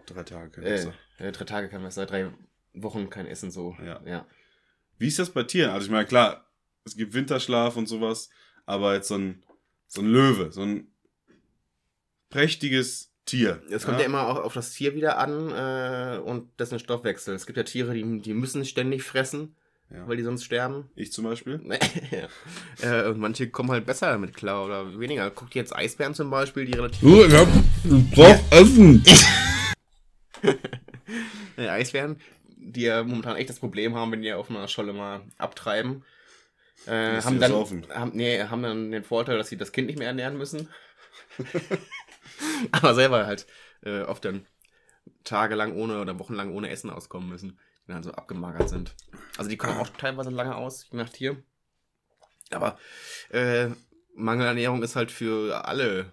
Drei Tage kein Äh, Wasser. äh, drei Tage kein Wasser, drei Wochen kein Essen, so. Ja. ja. Wie ist das bei Tieren? Also ich meine, klar, es gibt Winterschlaf und sowas, aber jetzt so ein, so ein Löwe, so ein prächtiges Tier. Es kommt ja, immer auch auf das Tier wieder an äh, und dessen Stoffwechsel. Es gibt ja Tiere, die, die müssen ständig fressen. Ja. weil die sonst sterben. Ich zum Beispiel. äh, und manche kommen halt besser damit klar oder weniger. Guck dir jetzt Eisbären zum Beispiel, die relativ. Du, ich hab, ich brauch Essen. Äh, Eisbären, die ja momentan echt das Problem haben, wenn die auf einer Scholle mal abtreiben. Äh, haben dann, haben, nee, haben dann den Vorteil, dass sie das Kind nicht mehr ernähren müssen. Aber selber halt äh, oft dann tagelang ohne oder wochenlang ohne Essen auskommen müssen, die dann so abgemagert sind. Also die kommen auch teilweise lange aus, je nach Tier. Aber äh, Mangelernährung ist halt für alle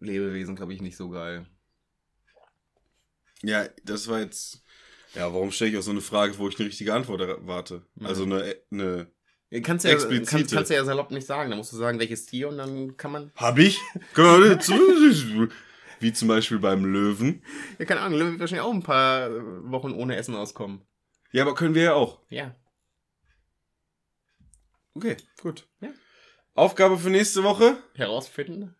Lebewesen, glaube ich, nicht so geil. Ja, das war jetzt. Ja, warum stelle ich auch so eine Frage, wo ich eine richtige Antwort erwarte? Ja. Also eine, eine. Kannst du ja, Explizite. kannst, kannst du ja salopp nicht sagen. Da musst du sagen, welches Tier und dann kann man. Hab ich? Wie zum Beispiel beim Löwen. Ja, keine Ahnung, Löwe wird wahrscheinlich auch ein paar Wochen ohne Essen auskommen. Ja, aber können wir ja auch. Ja. Okay, gut. Ja. Aufgabe für nächste Woche. Herausfinden.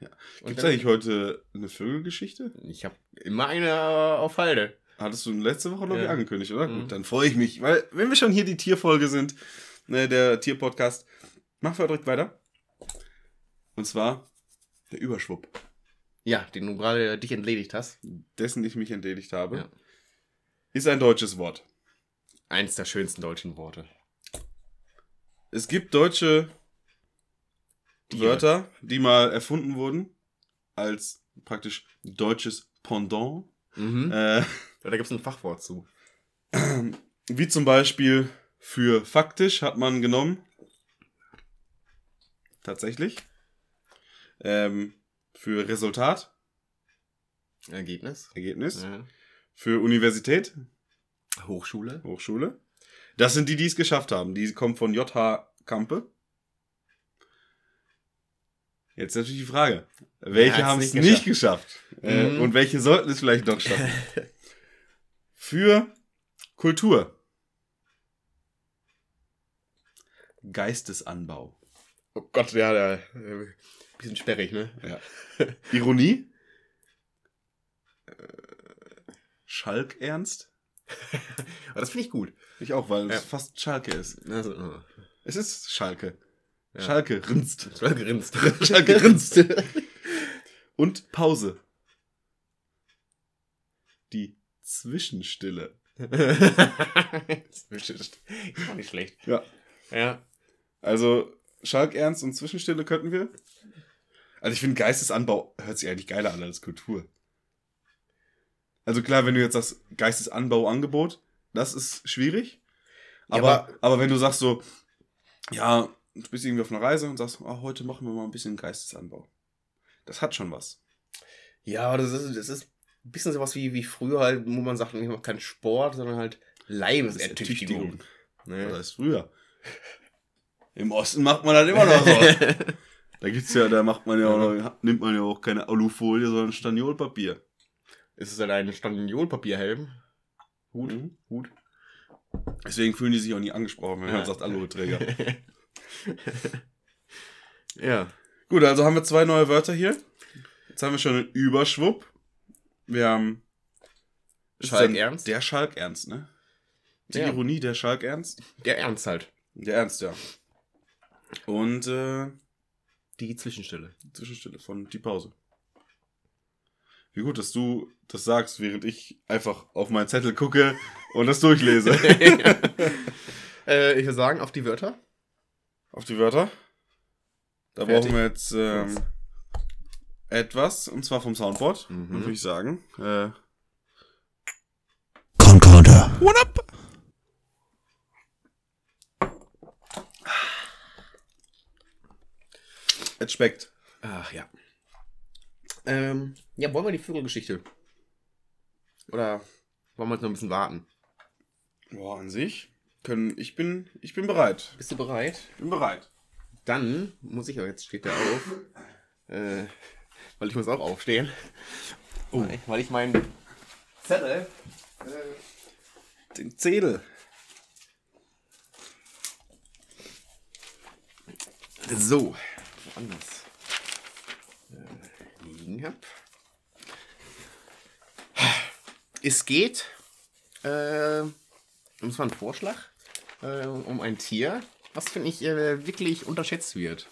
Ja. Gibt es eigentlich heute eine Vögelgeschichte? Ich habe immer eine auf Halde. Hattest du letzte Woche, glaube ich, Ja. angekündigt, oder? Mhm. Gut, dann freue ich mich. Weil, wenn wir schon hier die Tierfolge sind, ne, der Tierpodcast, machen wir direkt weiter. Und zwar der Überschwupp, Ja, den du gerade dich entledigt hast. dessen ich mich entledigt habe, Ja. ist ein deutsches Wort. Eins der schönsten deutschen Worte. Es gibt deutsche Tiere. Wörter, die mal erfunden wurden, als praktisch deutsches Pendant. Mhm. Äh, Da gibt es ein Fachwort zu. wie zum Beispiel für faktisch hat man genommen. Tatsächlich. Ähm, für Resultat, Ergebnis. Ergebnis. Ja. Für Universität, Hochschule. Hochschule. Das sind die, die es geschafft haben. Die kommen von JH Kampe. Jetzt natürlich die Frage. Welche hat's haben es nicht nicht geschafft? Äh, Mhm. und welche sollten es vielleicht noch schaffen? Für Kultur. Geistesanbau. Oh Gott, ja, da. Äh, bisschen sperrig, ne? Ja. Ironie. Schalkernst. Aber das finde ich gut. Ich auch, weil Ja. es fast Schalke ist. Also, oh. Es ist Schalke. Ja. Schalke rinst. Schalke grinst. Schalke grinst. Und Pause. Die Zwischenstille. ist auch nicht schlecht. Ja. Ja. Also Schalk Ernst und Zwischenstille könnten wir. Also ich finde Geistesanbau hört sich eigentlich geiler an als Kultur. Also klar, wenn du jetzt sagst Geistesanbauangebot, das ist schwierig. Ja, Aber, aber- aber wenn du sagst so, ja, du bist irgendwie auf einer Reise und sagst, ah, heute machen wir mal ein bisschen Geistesanbau. Das hat schon was. Ja, aber das ist, das ist ein bisschen sowas wie, wie früher halt, wo man sagt, ich mache keinen Sport, sondern halt Leibesertüchtigung. Ne? ist früher. Im Osten macht man das immer noch so. Da gibt's ja, da macht man ja auch noch, nimmt man ja auch keine Alufolie, sondern Staniolpapier. Ist es dann ein Staniolpapierhelm? Hut? Mhm. Hut? Deswegen fühlen die sich auch nie angesprochen, wenn man Ja. sagt Aluhuträger. ja. Gut, also haben wir zwei neue Wörter hier. Jetzt haben wir schon einen Überschwupp. Wir haben ist Schalk dann Ernst? Der Schalk Ernst, ne? Die Ja. Ironie, der Schalk Ernst. Der Ernst halt. Der Ernst, ja. Und äh, Die Zwischenstelle. Zwischenstille von die Pause. Wie gut, dass du das sagst, während ich einfach auf meinen Zettel gucke und das durchlese. äh, ich würde sagen, auf die Wörter. auf die Wörter. Da Fertig. brauchen wir jetzt ähm, etwas, und zwar vom Soundboard, Mhm. würde ich sagen. Äh, Concorder. What up? Es schmeckt. Ach ja. Ähm, ja, wollen wir die Vögelgeschichte? Oder wollen wir jetzt noch ein bisschen warten? Boah, an sich können. Ich bin, ich bin bereit. Bist du bereit? Ich bin bereit. Dann muss ich, aber jetzt steht der auf. Äh, weil ich muss auch aufstehen. Oh. Weil, weil ich meinen Zettel. Den Zedel. So, woanders äh, liegen hab. Es geht äh, Und das war ein Vorschlag äh, um ein Tier, was finde ich äh, wirklich unterschätzt wird.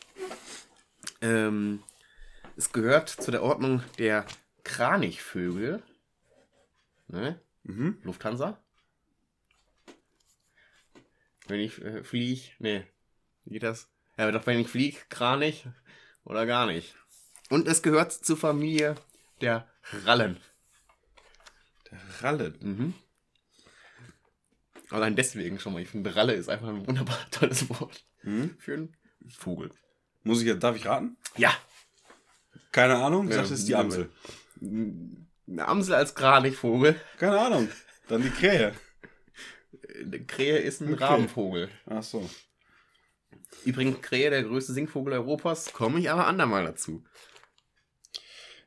Ähm, es gehört zu der Ordnung der Kranichvögel. Ne? Mhm. Lufthansa. Wenn ich äh, fliege, nee, wie geht das? Ja, doch wenn ich fliege, Kranich oder gar nicht. Und es gehört zur Familie der Rallen. Der Ralle. Mhm. Allein deswegen schon mal. Ich finde, Ralle ist einfach ein wunderbar tolles Wort Mhm. für einen Vogel. Muss ich jetzt, darf ich raten? Ja. Keine Ahnung. Ich Ja, es ist die. Amsel. Eine Amsel als Kranichvogel. Keine Ahnung. Dann die Krähe. Eine Krähe ist ein Okay. Rabenvogel. Ach so. Übrigens, Krähe, der größte Singvogel Europas, komme ich aber andermal dazu.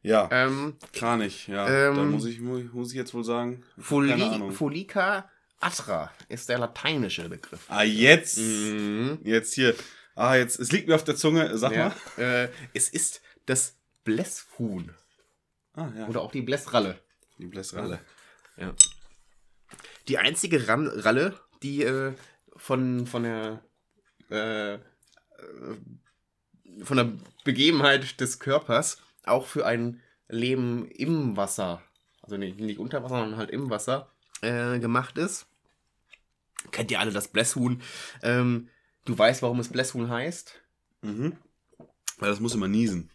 Ja, Ähm, Kranich, ja. ähm, da muss ich, mu- muss ich jetzt wohl sagen. Foli. Folica atra ist der lateinische Begriff. Ah, jetzt. Mhm. Jetzt hier. Ah, jetzt, es liegt mir auf der Zunge. Sag Ja, mal. äh, es ist das Blässhuhn. Ah, ja. Oder auch die Blässralle. die Blässralle. Ja. Die einzige Ran Ralle, die äh, von, von der äh, äh, von der Begebenheit des Körpers auch für ein Leben im Wasser, also nicht, nicht unter Wasser, sondern halt im Wasser, äh, gemacht ist. Kennt ihr alle das Blässhuhn? Ähm, du weißt, warum es Blässhuhn heißt? Mhm. Weil das muss immer niesen,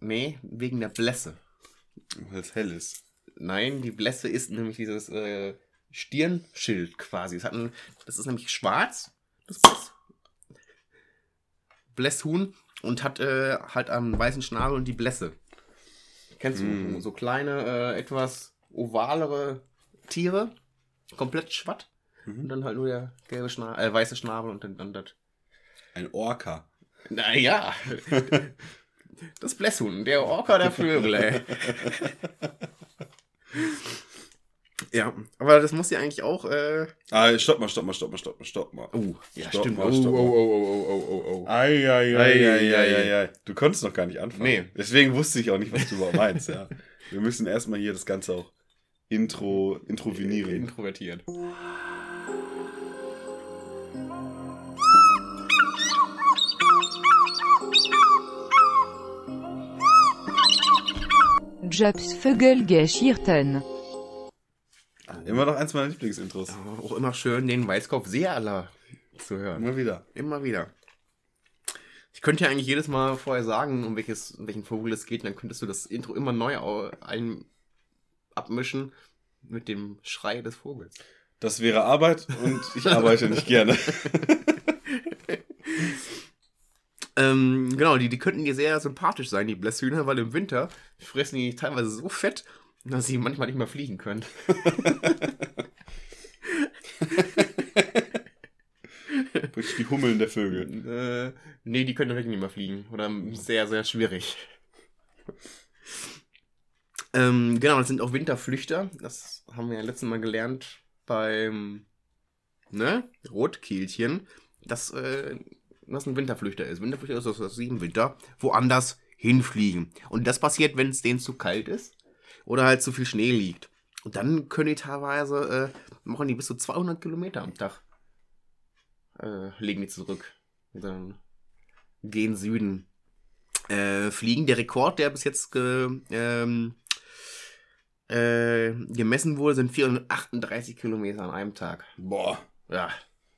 Nee, wegen der Blässe. weil es hell ist. Nein, die Blässe ist nämlich dieses äh, Stirnschild quasi. Es hat ein, das ist nämlich schwarz, Blässhuhn und hat äh, halt am weißen Schnabel und die Blässe. Kennst du Mm. so kleine, äh, etwas ovalere Tiere, komplett schwatt Mhm. und dann halt nur der gelbe Schnabel, äh, weiße Schnabel und dann, dann das. Ein Orca. Naja, das Blässhuhn, der Orca der Vögel, ey. Ja, aber das muss ja eigentlich auch. Äh... Ah, stopp mal, stopp mal, stopp mal, stopp mal, stopp mal. Oh, ja, Stopp stimmt. mal, oh, stopp oh, mal. oh, oh, oh, oh, oh, oh. Ei, ei, ei, ei, ei, ei. Du konntest noch gar nicht anfangen. Nee. Deswegen wusste ich auch nicht, was du überhaupt meinst, ja. Wir müssen erstmal hier das Ganze auch intro, introvinieren. Introvertiert. Jobs Vögel geschirrten. Immer noch eins meiner Lieblingsintros. Aber auch immer schön, den Weißkopf Seealer zu hören. Immer wieder. Immer wieder. Ich könnte ja eigentlich jedes Mal vorher sagen, um welches, um welchen Vogel es geht, dann könntest du das Intro immer neu ein abmischen mit dem Schrei des Vogels. Das wäre Arbeit und ich arbeite nicht gerne. Ähm, genau, die, die könnten dir sehr sympathisch sein, die Blässhühner, weil im Winter fressen die teilweise so fett, dass sie manchmal nicht mehr fliegen können. Wirklich die Hummeln der Vögel. Äh, nee, die können wirklich nicht mehr fliegen. Oder sehr, sehr schwierig. Ähm, genau, das sind auch Winterflüchter. Das haben wir ja letztes Mal gelernt beim ne? Rotkehlchen, dass äh, das ein Winterflüchter ist. Winterflüchter ist, dass sie im Winter woanders hinfliegen. Und das passiert, wenn es denen zu kalt ist oder halt zu viel Schnee liegt. Und dann können die teilweise, äh, machen die bis zu 200 Kilometer am Tag äh, legen die zurück. Und dann gehen Süden äh, fliegen. Der Rekord, der bis jetzt ge, ähm, äh, gemessen wurde, sind 438 Kilometer an einem Tag. Boah, Ja,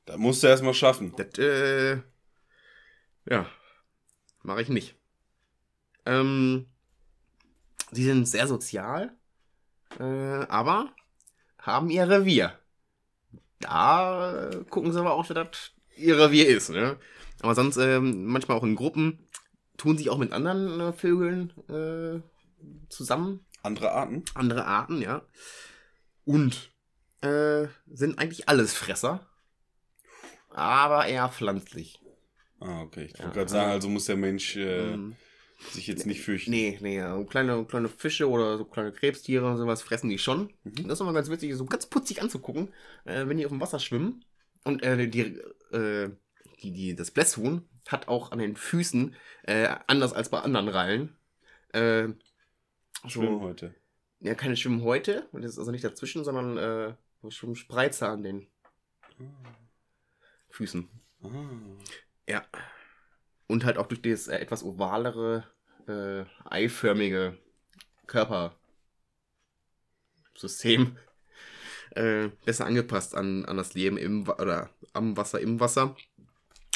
da musst du erstmal schaffen. das, äh, ja, mache ich nicht. Ähm, sie sind sehr sozial, äh, aber haben ihr Revier. Da äh, gucken sie aber auch, dass das ihr Revier ist. Ne? Aber sonst ähm, manchmal auch in Gruppen tun sich auch mit anderen äh, Vögeln äh, zusammen Andere Arten? andere Arten, ja. Und äh, sind eigentlich alles Fresser. Aber eher pflanzlich. Ah, okay. Ich wollte Ja, gerade sagen, also muss der Mensch äh, Ähm, sich jetzt nicht fürchten. nee, nee, so kleine, kleine Fische oder so kleine Krebstiere und sowas fressen die schon. Mhm. Das ist immer ganz witzig, so ganz putzig anzugucken, äh, wenn die auf dem Wasser schwimmen. Und äh, die, äh, die, die, das Blässhuhn hat auch an den Füßen, äh, anders als bei anderen Rallen, äh, Schwimmen heute. Ja, keine Schwimmhäute. Und das ist also nicht dazwischen, sondern äh, Schon Spreizer an den Füßen. Ah. Ja. Und halt auch durch das äh, etwas ovalere, äh, eiförmige Körpersystem äh, besser angepasst an, an das Leben im oder am Wasser, im Wasser.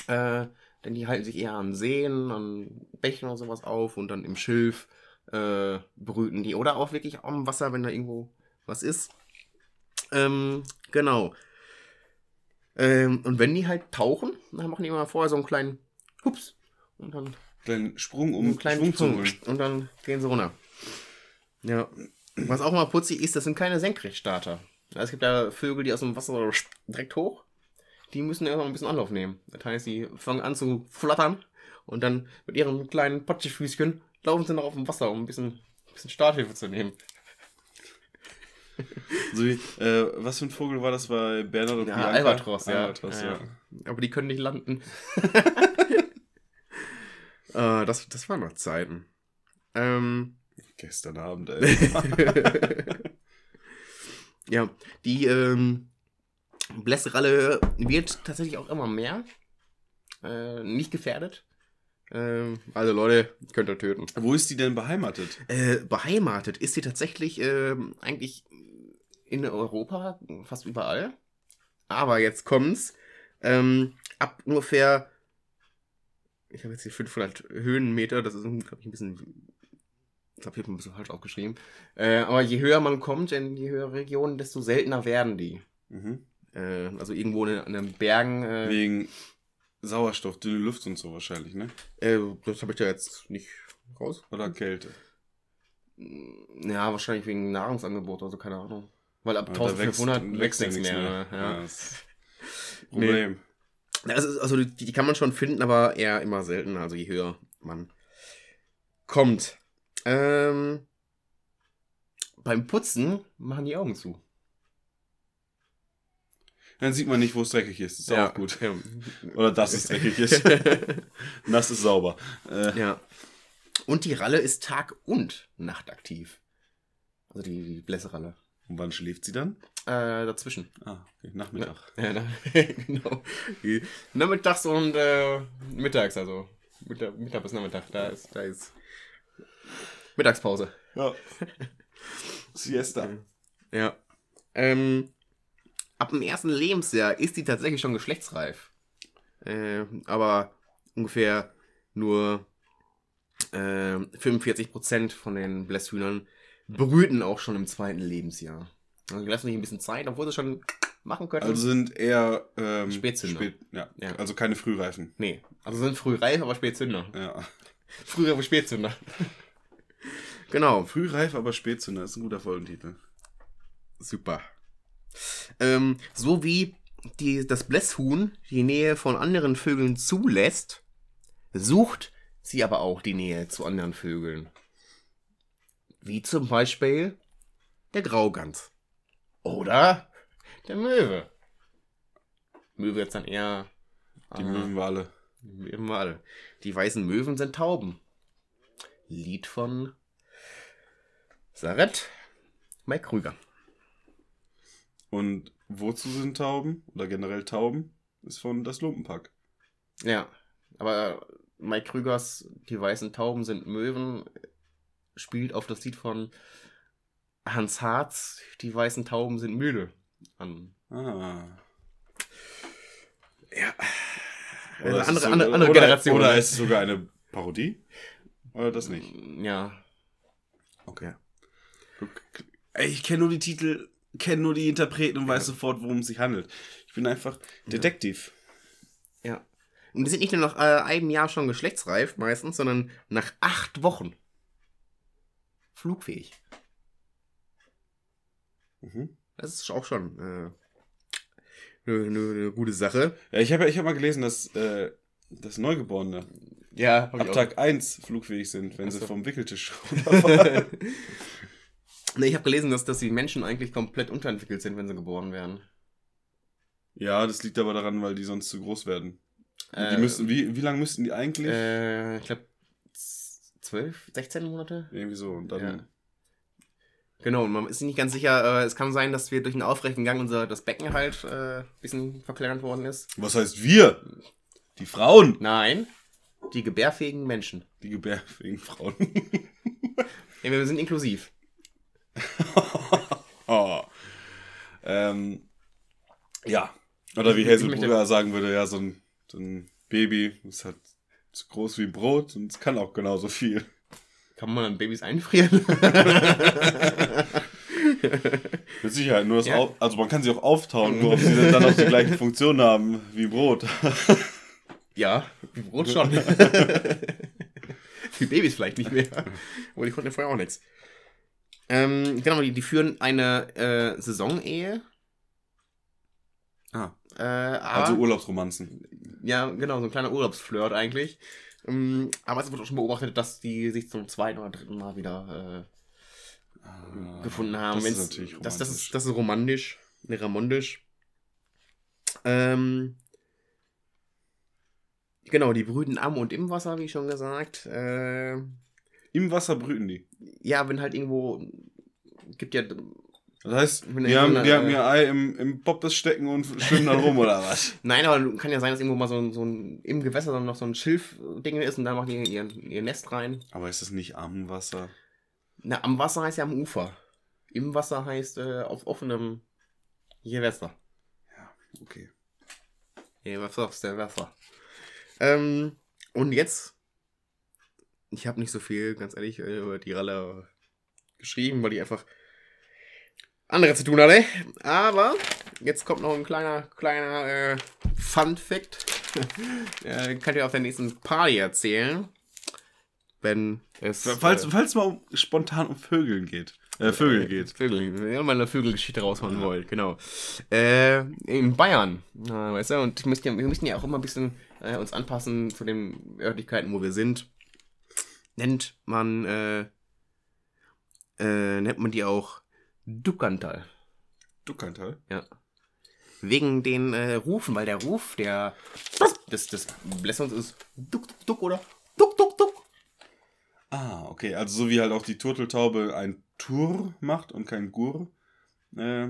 Äh, denn die halten sich eher an Seen, an Bächen oder sowas auf und dann im Schilf äh, brüten die. Oder auch wirklich am Wasser, wenn da irgendwo was ist. Ähm, genau. Ähm, und wenn die halt tauchen, dann machen die immer vorher so einen kleinen Hups. Und dann Kleinen Sprung, um einen kleinen Schwung zu Sprung. holen. Und dann gehen sie runter. Ja. Was auch mal putzig ist, das sind keine Senkrechtstarter. Es gibt ja Vögel, die aus dem Wasser direkt hoch. Die müssen erstmal ein bisschen Anlauf nehmen. Das heißt, die fangen an zu flattern und dann mit ihren kleinen Potschefüßchen laufen sie noch auf dem Wasser, um ein bisschen, ein bisschen Starthilfe zu nehmen. So wie, äh, was für ein Vogel war das bei Bernhard und Ja, Bianca? Albatros, ja. Albatros, Ja, ja. ja. Aber die können nicht landen. äh, das, das waren noch Zeiten. Ähm, Gestern Abend, ey. ja, die ähm, Blässralle wird tatsächlich auch immer mehr. Äh, nicht gefährdet. Ähm, also Leute, könnt ihr töten. Wo ist die denn beheimatet? Äh, beheimatet ist sie tatsächlich ähm, eigentlich in Europa fast überall. Aber jetzt kommt's. Ähm, ab ungefähr, ich habe jetzt hier 500 Höhenmeter, das ist, glaube ich, ein bisschen, ich glaube, ich habe ein bisschen falsch aufgeschrieben. Äh, aber je höher man kommt, in die höhere Region, desto seltener werden die. Mhm. Äh, also irgendwo in, in den Bergen. Äh, Wegen Sauerstoff, dünne Luft und so wahrscheinlich, ne? äh, das habe ich da jetzt nicht raus. Oder Kälte. Ja, wahrscheinlich wegen Nahrungsangebot oder so, keine Ahnung. Weil ab Aber da 1500 wächst, ja nichts mehr. ne? Ja. Ja, Problem. Also, also die, die kann man schon finden, aber eher immer seltener, also je höher man kommt. Ähm, beim Putzen machen die Augen zu. Dann sieht man nicht, wo es dreckig ist. Ist auch gut. Ja. Oder dass es dreckig ist. Nass ist sauber. Äh, ja. Und die Ralle ist tag- und nachtaktiv. Also die, die Blässeralle. Und wann schläft sie dann? Äh, dazwischen. Ah, okay. Nachmittag. Ja, na, genau. Die- Nachmittags und äh, mittags, also Mittag, Mittag bis Nachmittag, da ist, da ist Mittagspause. Ja. Siesta. Ja. Ähm, ab dem ersten Lebensjahr ist die tatsächlich schon geschlechtsreif. Äh, aber ungefähr nur äh, 45% von den Blässhühnern brüten auch schon im zweiten Lebensjahr. Also die lassen sich ein bisschen Zeit, obwohl sie schon machen können. Also sind eher ähm, Spätzünder. Spät, ja. Ja. Also keine Frühreifen. nee, also sind früh reif, aber Spätzünder. Ja. Frühere Spätzünder. genau. Frühreif, aber Spätzünder ist ein guter Folgentitel. Super. Ähm, so wie die, das Blässhuhn die Nähe von anderen Vögeln zulässt, sucht sie aber auch die Nähe zu anderen Vögeln. Wie zum Beispiel der Graugans. Oder der Möwe. Möwe jetzt dann eher. Die äh, Möwenwale. Möwenwale. Die weißen Möwen sind Tauben. Lied von Saret Mike Krüger. Und wozu sind Tauben? Oder generell Tauben? Ist von das Lumpenpack. Ja, aber Mike Krügers Die weißen Tauben sind Möwen spielt auf das Lied von Hans Harz Die weißen Tauben sind müde an. Ah. Ja. Oder ist andere, es so- andere, andere oder, Generation. Oder ist es sogar eine Parodie? Oder das nicht? Ja. Okay. Ich kenne nur die Titel, kenne nur die Interpreten und weiß sofort, worum es sich handelt. Ich bin einfach Detektiv. Ja. Und die sind nicht nur nach äh, einem Jahr schon geschlechtsreif meistens, sondern nach acht Wochen flugfähig. Mhm. Das ist auch schon äh, eine, eine, eine gute Sache. Ja, ich habe ich hab mal gelesen, dass, äh, dass Neugeborene Ja, ab Tag 1 flugfähig sind, wenn Ach sie vom Wickeltisch runterfallen. nee, ich habe gelesen, dass, dass die Menschen eigentlich komplett unterentwickelt sind, wenn sie geboren werden. ja, das liegt aber daran, weil die sonst zu groß werden. Äh, die müssen, wie, wie lange müssten die eigentlich? Äh, ich glaube, 12, 16 Monate? Irgendwie so. Und dann Ja. Genau, und man ist nicht ganz sicher, äh, es kann sein, dass wir durch einen aufrechten Gang unser das Becken halt äh, ein bisschen verkleinert worden ist. Was heißt wir? Die Frauen. Nein, die gebärfähigen Menschen. Die gebärfähigen Frauen. Ja, wir sind inklusiv. oh. ähm, ja. Oder wie Hazel Ich möchte- Brugger sagen würde, ja, so ein, so ein Baby ist halt so groß wie Brot und es kann auch genauso viel. Kann man dann Babys einfrieren? Mit Sicherheit, nur das Ja. Au- also man kann sie auch auftauen, nur ob sie dann auch die gleiche Funktion haben wie Brot. ja, wie Brot schon. die Babys vielleicht nicht mehr. Aber die konnten ja vorher auch nichts. Ähm, genau, die, die führen eine äh, Saisonehe. Ah. Äh, Also Urlaubsromanzen. ja, genau, so ein kleiner Urlaubsflirt eigentlich. Ähm, aber es wurde auch schon beobachtet, dass die sich zum zweiten oder dritten Mal wieder äh, gefunden haben. Das ist natürlich das, das, romantisch. ist, das ist romantisch. Ne, ramondisch. Ähm, genau, die brüten am und im Wasser, wie schon gesagt. Äh, Im Wasser brüten die. ja, wenn halt irgendwo. Gibt ja. Das heißt, irgendwo haben, die haben ihr Ei im, im Poppes stecken und schwimmen dann rum, oder was? Nein, aber kann ja sein, dass irgendwo mal so ein, so ein im Gewässer dann noch so ein Schilfding ist und da machen die ihr, ihr Nest rein. Aber ist das nicht am Wasser? Na, am Wasser heißt ja am Ufer. Im Wasser heißt äh, auf offenem Gewässer. Okay. Ja, was sagst der Wasser? Ähm, und jetzt, ich habe nicht so viel, ganz ehrlich, äh, über die Ralle geschrieben, weil die einfach andere zu tun hatte. Aber jetzt kommt noch ein kleiner, kleiner äh, Fun-Fact. äh, kann ich auf der nächsten Party erzählen. Wenn es. Falls, äh, falls mal um, spontan um Vögeln geht. Äh, Vögel geht. Vögel, wenn ihr mal eine Vögelgeschichte raushauen wollt, genau. Äh, in Bayern, äh, weißt du, und wir müssen, ja, wir müssen ja auch immer ein bisschen äh, uns anpassen zu den Örtlichkeiten, wo wir sind. Nennt man, äh, äh, nennt man die auch Dukantal. Duckantal. Ja. Wegen den äh, Rufen, weil der Ruf der des, des Blässerns ist Duck, Duck, Duck oder Duck, Duck, Duck. Ah, okay. Also so wie halt auch die Turteltaube ein Tur macht und kein Gur. Äh,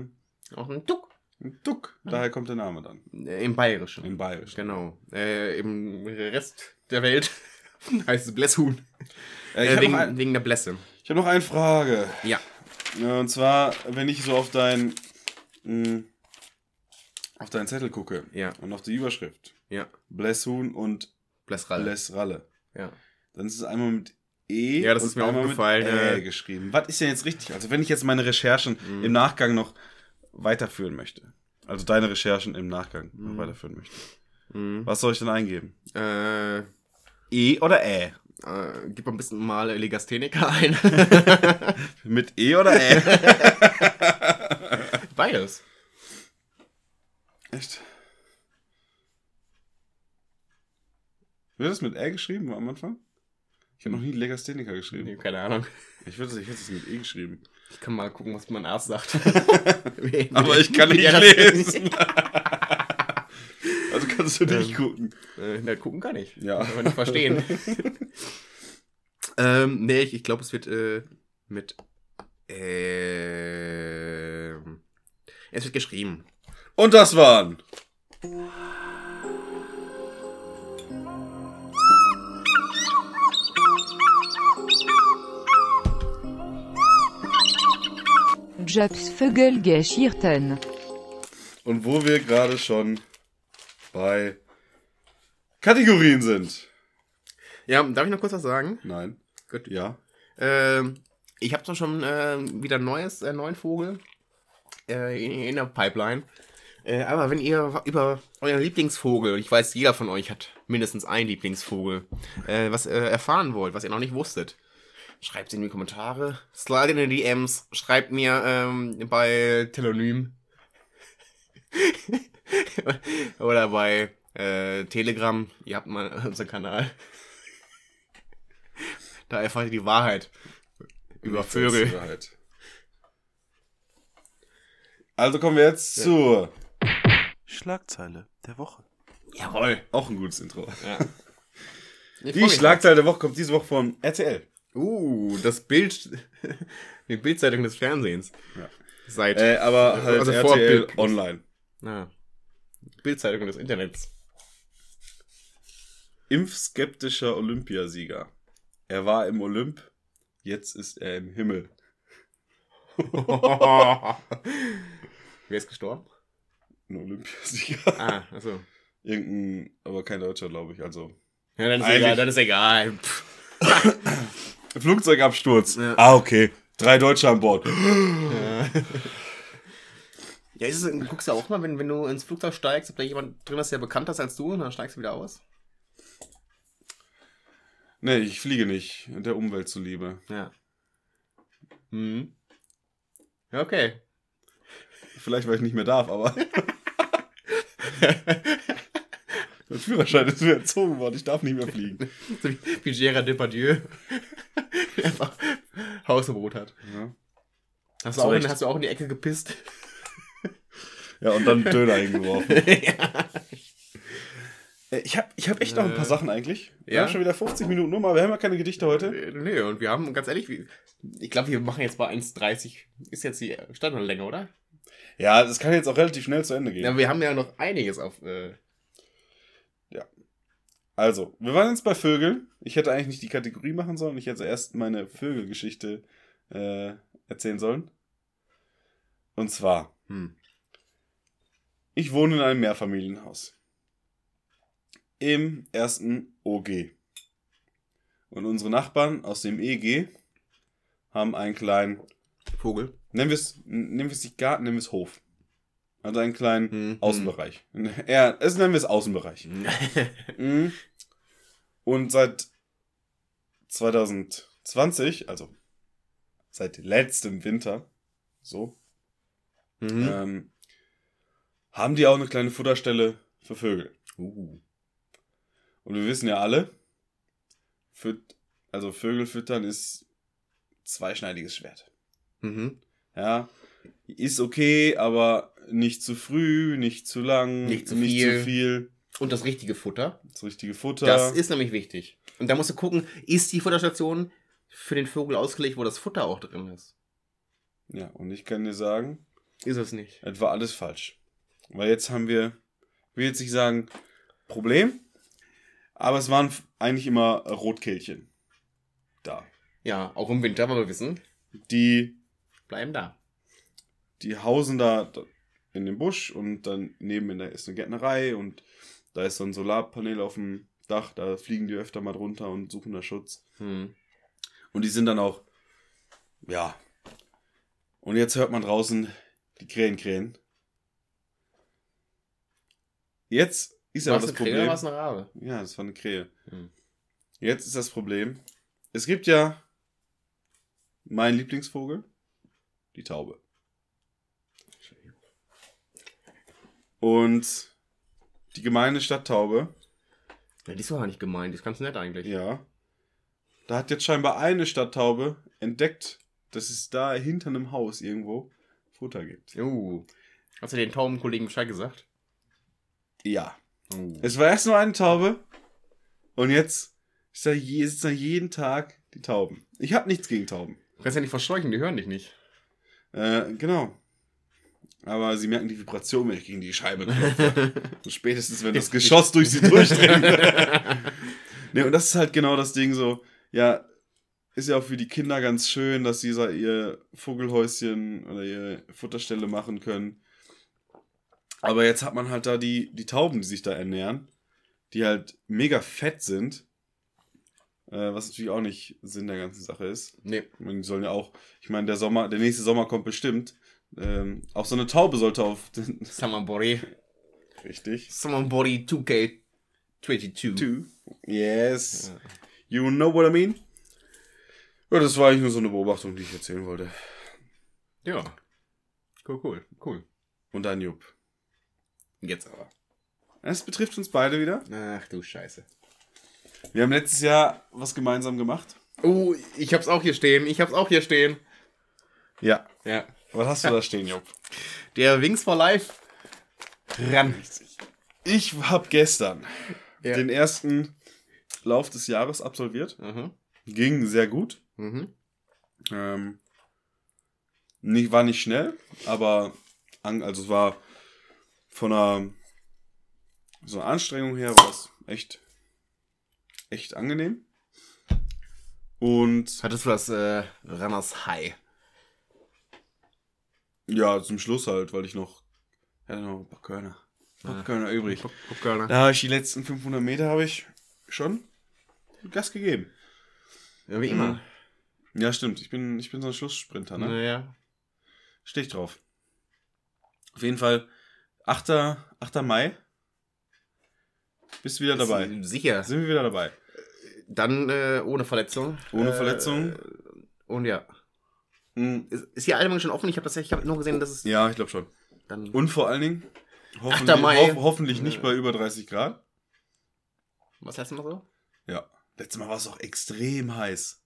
Auch ein Duck. ein Duck. Daher kommt der Name dann. Äh, Im Bayerischen. Im Bayerisch. Genau. Äh, Im Rest der Welt heißt es Blässhuhn. Äh, Äh, habe wegen, ein, wegen der Blässe. ich hab noch eine Frage. Ja. Und zwar, wenn ich so auf dein mh, auf deinen Zettel gucke Ja. und auf die Überschrift Ja. Blesshuhn und Blässralle. Blessralle, Ja. dann ist es einmal mit E Ja, das und ist mir aufgefallen, mit Ä äh. geschrieben. Was ist denn jetzt richtig? Also wenn ich jetzt meine Recherchen Mhm. im Nachgang noch weiterführen möchte, also deine Recherchen im Nachgang noch weiterführen möchte, Mhm. was soll ich denn eingeben? Äh, E oder Ä? Äh, gib mal ein bisschen mal Legastheniker ein. Mit E oder Ä? Beides. Echt? Wird das mit Ä geschrieben am Anfang? Ich habe noch nie Legastheniker geschrieben. Nee, keine Ahnung. Ich würde es ich hätte es mit E geschrieben. Ich kann mal gucken, was mein Arzt sagt. Aber ich kann nicht lesen. Kannst du nicht Ähm. gucken. Äh, na, gucken kann ich. Ja. Aber nicht verstehen. ähm, nee, ich, ich glaube, es wird äh, mit. ähm, es wird geschrieben. Und das waren Jobs Vögelgeschichten. und wo wir gerade schon bei Kategorien sind. Ja, darf ich noch kurz was sagen? Nein. Gut. Ja. Ähm, ich habe zwar schon äh, wieder ein neues, äh, neuen Vogel äh, in, in der Pipeline. Äh, aber wenn ihr über euren Lieblingsvogel, und ich weiß, jeder von euch hat mindestens einen Lieblingsvogel, äh, was äh, erfahren wollt, was ihr noch nicht wusstet, schreibt es in die Kommentare, slide in die DMs, schreibt mir ähm, bei Telonym oder bei äh, Telegram, ihr habt mal unseren Kanal. Da erfahrt ihr die Wahrheit über Nichts Vögel. Wahrheit. Also kommen wir jetzt zur Schlagzeile der Woche. Jawohl. Auch ein gutes Intro. Ja. Die Schlagzeile der Woche kommt diese Woche von RTL. Uh, das Bild, Die Bildzeitung des Fernsehens. Ja. Seit. Äh, aber halt Also vor RTL Bild- online. Ah. Bildzeitung des Internets. Impfskeptischer Olympiasieger. Er war im Olymp, jetzt ist er im Himmel. Wer ist gestorben? Ein Olympiasieger. Ah, achso. Irgendein, aber kein Deutscher, glaube ich. Also. Ja, dann ist egal, dann ist egal. Flugzeugabsturz. Ja. Ah, okay. Drei Deutsche an Bord. Ja, ist es, du guckst ja auch mal, wenn, wenn du ins Flugzeug steigst, ob da jemand drin ist, der bekannter ist als du, und dann steigst du wieder aus. Nee, ich fliege nicht. Der Umwelt zuliebe. Ja. Mhm. Ja, okay. Vielleicht, weil ich nicht mehr darf, aber. Der Führerschein ist mir entzogen worden. Ich darf nicht mehr fliegen. So wie, wie Gérard Depardieu. der einfach Hausverbot hat. Ja, Hast du, auch in, hast du auch in die Ecke gepisst? Ja und dann Döner eingeworfen. ja. Äh, Ich habe ich hab echt noch ein paar Äh, Sachen eigentlich. Wir ja? haben schon wieder 50 Minuten nur mal. Wir haben ja keine Gedichte heute. Nee, und wir haben, ganz ehrlich, ich glaube, wir machen jetzt bei 1,30. Ist jetzt die Standardlänge, oder? Ja, das kann jetzt auch relativ schnell zu Ende gehen. Ja, wir haben ja noch einiges auf. Äh, Also, wir waren jetzt bei Vögeln. Ich hätte eigentlich nicht die Kategorie machen sollen. Ich hätte erst meine Vögelgeschichte äh, erzählen sollen. Und zwar, hm. Ich wohne in einem Mehrfamilienhaus. Im ersten OG. Und unsere Nachbarn aus dem EG haben einen kleinen, Vogel. nennen wir es, nennen wir es nicht Garten, nennen wir es Hof. Also einen kleinen Hm, Außenbereich. Ja, es nennen wir es Außenbereich. hm. Mhm. Und seit 2020, also seit letztem Winter, so, mhm. ähm, haben die auch eine kleine Futterstelle für Vögel. Uh. Und wir wissen ja alle, füt also Vögel füttern ist zweischneidiges Schwert. Mhm. Ja, ist okay, aber nicht zu früh, nicht zu lang, Nicht zu nicht viel. zu viel. Und das richtige Futter. Das richtige Futter. Das ist nämlich wichtig. Und da musst du gucken, ist die Futterstation für den Vogel ausgelegt, wo das Futter auch drin ist? ja, und ich kann dir sagen, Ist es nicht. Es war alles falsch. Weil jetzt haben wir, ich will jetzt nicht sagen, Problem, aber es waren eigentlich immer Rotkehlchen da. Ja, auch im Winter, weil wir wissen, Die, bleiben da. die hausen da in dem Busch und dann neben in der ist eine Gärtnerei und da ist so ein Solarpanel auf dem Dach, da fliegen die öfter mal drunter und suchen da Schutz. Hm. Und die sind dann auch, ja. Und jetzt hört man draußen die Krähen krähen. Jetzt ist es das eine Krähe Problem. oder war es eine Rabe? Ja, das war eine Krähe. Hm. Jetzt ist das Problem. Es gibt ja meinen Lieblingsvogel, die Taube. Und die gemeine Stadttaube, Ja, die ist doch gar nicht gemeint, die ist ganz nett eigentlich. ja, da hat jetzt scheinbar eine Stadttaube entdeckt, dass es da hinter einem Haus irgendwo Futter gibt. Uh. Hast du den Taubenkollegen Bescheid gesagt? Ja. Uh. Es war erst nur eine Taube und jetzt ist da, je, ist da jeden Tag die Tauben. Ich habe nichts gegen Tauben. Du kannst ja nicht verscheuchen, die hören dich nicht. Äh, genau. Aber sie merken die Vibration, wenn ich gegen die Scheibe klopfe. Und spätestens, wenn das Geschoss durch sie durchdringt. nee, und das ist halt genau das Ding so, ja, ist ja auch für die Kinder ganz schön, dass sie so ihr Vogelhäuschen oder ihre Futterstelle machen können. Aber jetzt hat man halt da die, die Tauben, die sich da ernähren, die halt mega fett sind. Äh, was natürlich auch nicht Sinn der ganzen Sache ist. nee. Die sollen ja auch, ich meine, der Sommer, der nächste Sommer kommt bestimmt. Ähm, auch so eine Taube sollte auf den. Samambori. Richtig. Samambori 2K22. Two. Yes. You know what I mean? Ja, das war eigentlich nur so eine Beobachtung, die ich erzählen wollte. Ja. Cool, cool, cool. Und dann Jupp. Jetzt aber. Es betrifft uns beide wieder. Ach du Scheiße. Wir haben letztes Jahr was gemeinsam gemacht. Oh, ich hab's auch hier stehen. Ich hab's auch hier stehen. Ja. Ja. Was hast du da stehen, Jupp? Der Wings for Life ran. Ich habe gestern Ja. den ersten Lauf des Jahres absolviert. Mhm. Ging sehr gut. Mhm. Ähm, Nicht, war nicht schnell, aber also es war von einer so einer Anstrengung her war es echt, echt angenehm. Und Hattest du das äh, Runners High? ja, zum Schluss halt, weil ich noch, ja, noch ein paar Körner, ein paar Ah. Körner übrig. Popcorn. Da habe ich die letzten 500 Meter habe ich schon Gas gegeben. Ja, wie immer. Ja, stimmt. Ich bin, ich bin so ein Schlusssprinter, ne? Naja. Steh ich drauf. Auf jeden Fall 8. 8. Mai. Bist du wieder dabei. Sicher. Sind wir wieder dabei. Dann äh, ohne Verletzung. Ohne Äh, Verletzung. Und ja. Mm, Ist, ist hier Allgemein schon offen? Ich habe hab nur gesehen, dass es Ja, ich glaube schon. dann. Und vor allen Dingen, hoffentlich, Mai. hoff, hoffentlich nicht Ja. bei über 30 Grad. Was heißt denn so? Ja. Letztes Mal war es auch extrem heiß.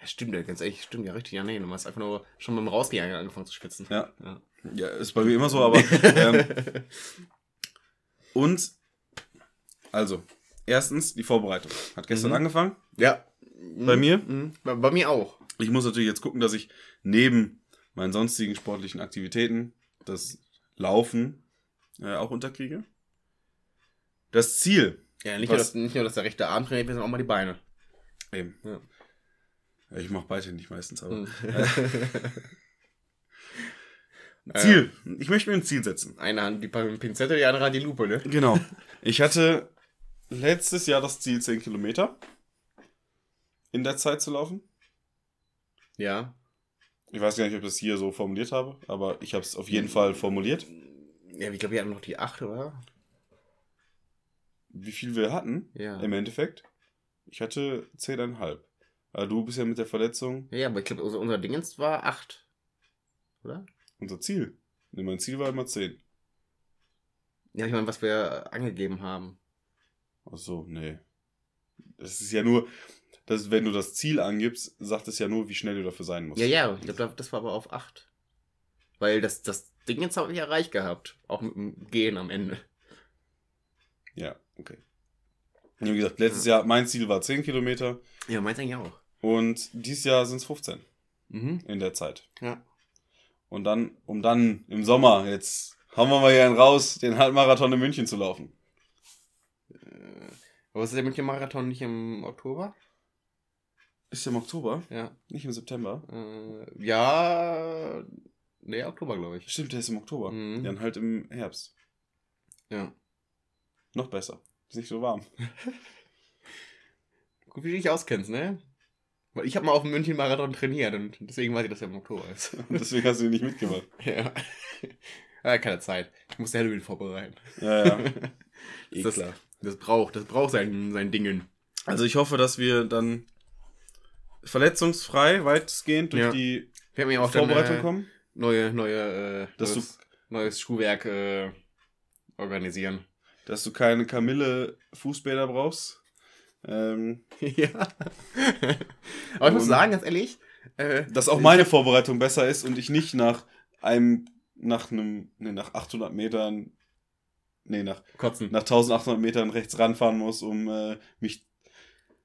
Ja, stimmt, ja, ganz ehrlich, stimmt ja richtig. Ja, nee, du hast einfach nur schon beim Rausgehen angefangen zu schwitzen. Ja. Ja. Ja, ist bei mir immer so, aber. ähm, und, also, erstens, die Vorbereitung. Hat gestern Mhm. angefangen. ja. Bei mir? Mhm. Bei, bei mir auch. Ich muss natürlich jetzt gucken, dass ich neben meinen sonstigen sportlichen Aktivitäten das Laufen äh, auch unterkriege. Das Ziel. Ja, nicht, nur, dass, nicht nur, dass der rechte Arm trainiert wird, sondern auch mal die Beine. Eben. Ja. Ja, ich mache beide nicht meistens, aber. Ziel. Ich möchte mir ein Ziel setzen. Eine Hand die Pinzette, die andere Hand die Lupe, ne? Genau. Ich hatte letztes Jahr das Ziel 10 Kilometer in der Zeit zu laufen. Ja. Ich weiß gar nicht, ob ich das hier so formuliert habe, aber ich habe es auf jeden Fall formuliert. Ja, ich glaube, wir hatten noch die 8, oder? Wie viel wir hatten Ja. im Endeffekt. Ich hatte 10,5. Aber du bist ja mit der Verletzung Ja, aber ich glaube, unser, unser Dingens war 8. Oder? Unser Ziel. Nee, mein Ziel war immer 10. Ja, ich meine, was wir angegeben haben. Ach so, nee. Das ist ja nur, das, wenn du das Ziel angibst, sagt es ja nur, wie schnell du dafür sein musst. Ja, ja, ich glaube, das war aber auf 8. Weil das, das Dingens habe ich erreicht gehabt. Auch mit dem Gehen am Ende. Ja, okay. Wie gesagt, letztes Jahr, mein Ziel war 10 Kilometer Ja, meins eigentlich auch. und dieses Jahr sind es 15 Mhm. in der Zeit. Ja. Und dann, um dann im Sommer, jetzt hauen wir mal hier einen raus, den Halbmarathon in München zu laufen. Aber ist der München-Marathon nicht im Oktober? Ist ja im Oktober, Ja. nicht im September. Äh, ja. Nee, Oktober, glaube ich. Stimmt, der ist im Oktober. Mhm. Dann halt im Herbst. Ja. Noch besser. Ist nicht so warm. Gut, wie du dich auskennst, ne? Ich habe mal auf dem München-Marathon trainiert und deswegen weiß ich, dass er im Oktober ist. Und deswegen hast du ihn nicht mitgemacht. ja. ja. Keine Zeit. Ich musste Halloween vorbereiten. Ja, ja. Eh das, klar. das braucht, das braucht sein, sein Dingen. Also ich hoffe, dass wir dann verletzungsfrei weitestgehend durch Ja. die Wir haben ja auch dann, Vorbereitung äh, kommen. neue, neue, äh, Dass neues, neues Schuhwerk äh, organisieren. Dass du keine Kamille Fußbäder brauchst. Ähm, ja. Aber ich muss sagen, ganz ehrlich, äh, dass auch meine Vorbereitung besser ist und ich nicht nach einem, nach einem, nee, nach 800 Metern, nee, nach, kotzen. nach 1800 Metern rechts ranfahren muss, um äh, mich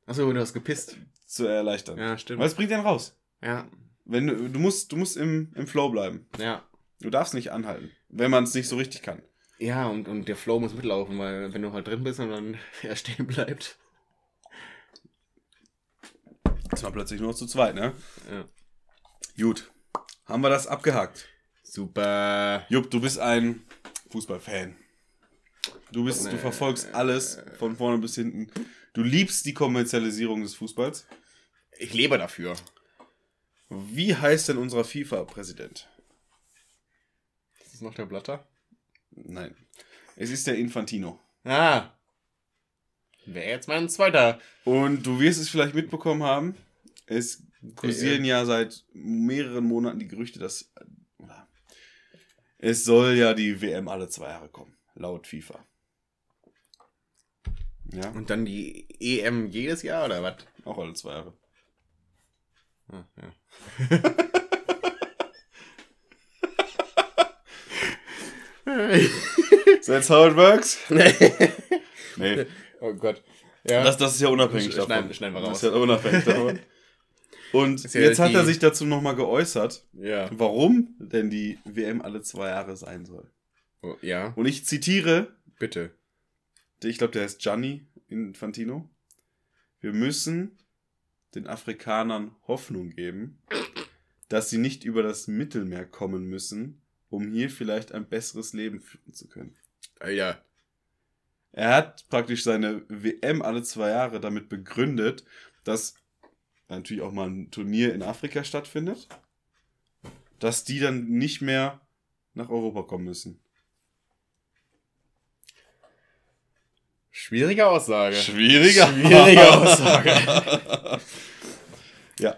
Achso, du hast gepisst. zu erleichtern. Ja, stimmt. Weil es bringt einen raus. Ja, Wenn du, du musst, du musst im, im Flow bleiben. ja. Du darfst nicht anhalten, wenn man es nicht so richtig kann. Ja, und, und der Flow muss mitlaufen, weil wenn du halt drin bist und dann er stehen bleibt. Das war plötzlich nur zu zweit, ne? Ja. Gut. Haben wir das abgehakt. Super. Jupp, du bist ein Fußballfan. Du bist, du Nee. verfolgst alles von vorne bis hinten. Du liebst die Kommerzialisierung des Fußballs. Ich lebe dafür. Wie heißt denn unser FIFA-Präsident? Ist das noch der Blatter? Nein. Es ist der Infantino. Ah. Wäre jetzt mein zweiter. Und du wirst es vielleicht mitbekommen haben. Es kursieren ja seit mehreren Monaten die Gerüchte, dass es soll ja die WM alle zwei Jahre kommen, laut FIFA. Ja, Und dann die EM jedes Jahr oder was? auch alle zwei Jahre. Ah, ja. That's how it works? Nee, oh Gott. Ja. das, das ist ja unabhängig Schneiden- davon. schneiden wir Das raus. ist ja unabhängig davon. Und ja jetzt hat er sich dazu nochmal geäußert, Ja. warum denn die WM alle zwei Jahre sein soll. Oh, ja, Und ich zitiere, bitte. ich glaube, der heißt Gianni Infantino. Wir müssen den Afrikanern Hoffnung geben, dass sie nicht über das Mittelmeer kommen müssen, um hier vielleicht ein besseres Leben führen zu können. Äh, ja. Er hat praktisch seine WM alle zwei Jahre damit begründet, dass natürlich auch mal ein Turnier in Afrika stattfindet, dass die dann nicht mehr nach Europa kommen müssen. Schwierige Aussage. Schwieriger. Schwierige Aussage. ja.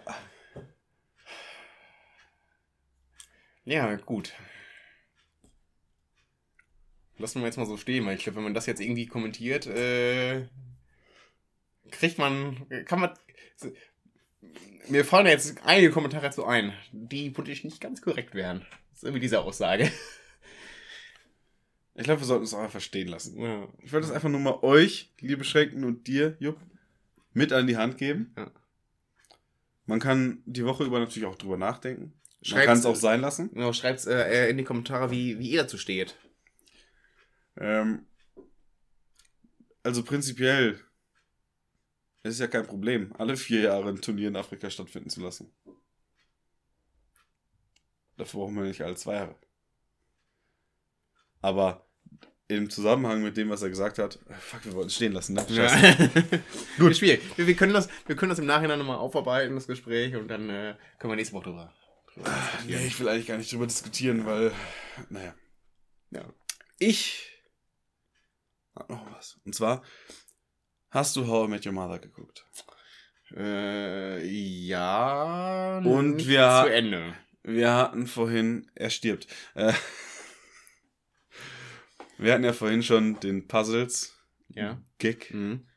Ja, gut. Lassen wir jetzt mal so stehen, weil ich glaube, wenn man das jetzt irgendwie kommentiert, äh, kriegt man, kann man, mir fallen jetzt einige Kommentare dazu ein, die politisch nicht ganz korrekt wären. Das ist irgendwie diese Aussage. Ich glaube, wir sollten es auch einfach stehen lassen. Ja. Ich wollte es einfach nur mal euch, liebe Schrecken und dir, Jupp, mit an die Hand geben. Ja. Man kann die Woche über natürlich auch drüber nachdenken. Man Schreibt's- kann es auch sein lassen. Genau, schreibt äh, in die Kommentare, wie, wie ihr dazu steht. Ähm, also prinzipiell es ist ja kein Problem, alle vier Jahre ein Turnier in Afrika stattfinden zu lassen. Dafür brauchen wir nicht alle zwei Jahre. Aber im Zusammenhang mit dem, was er gesagt hat, äh, fuck, wir wollten es stehen lassen, ne? Scheiße. Gut. Schwierig. Wir, wir, können das, wir können das im Nachhinein nochmal aufarbeiten, das Gespräch, und dann äh, können wir nächste Woche drüber. drüber Nee, diskutieren. ich will eigentlich gar nicht drüber diskutieren, weil, naja. Ja. Ich hab noch was. Und zwar, hast du How I Met Your Mother geguckt? Äh, ja. Und wir- Zu Ende. Wir hatten vorhin, er stirbt. Äh, wir hatten ja vorhin schon den Puzzles Ja. Gig. Mhm.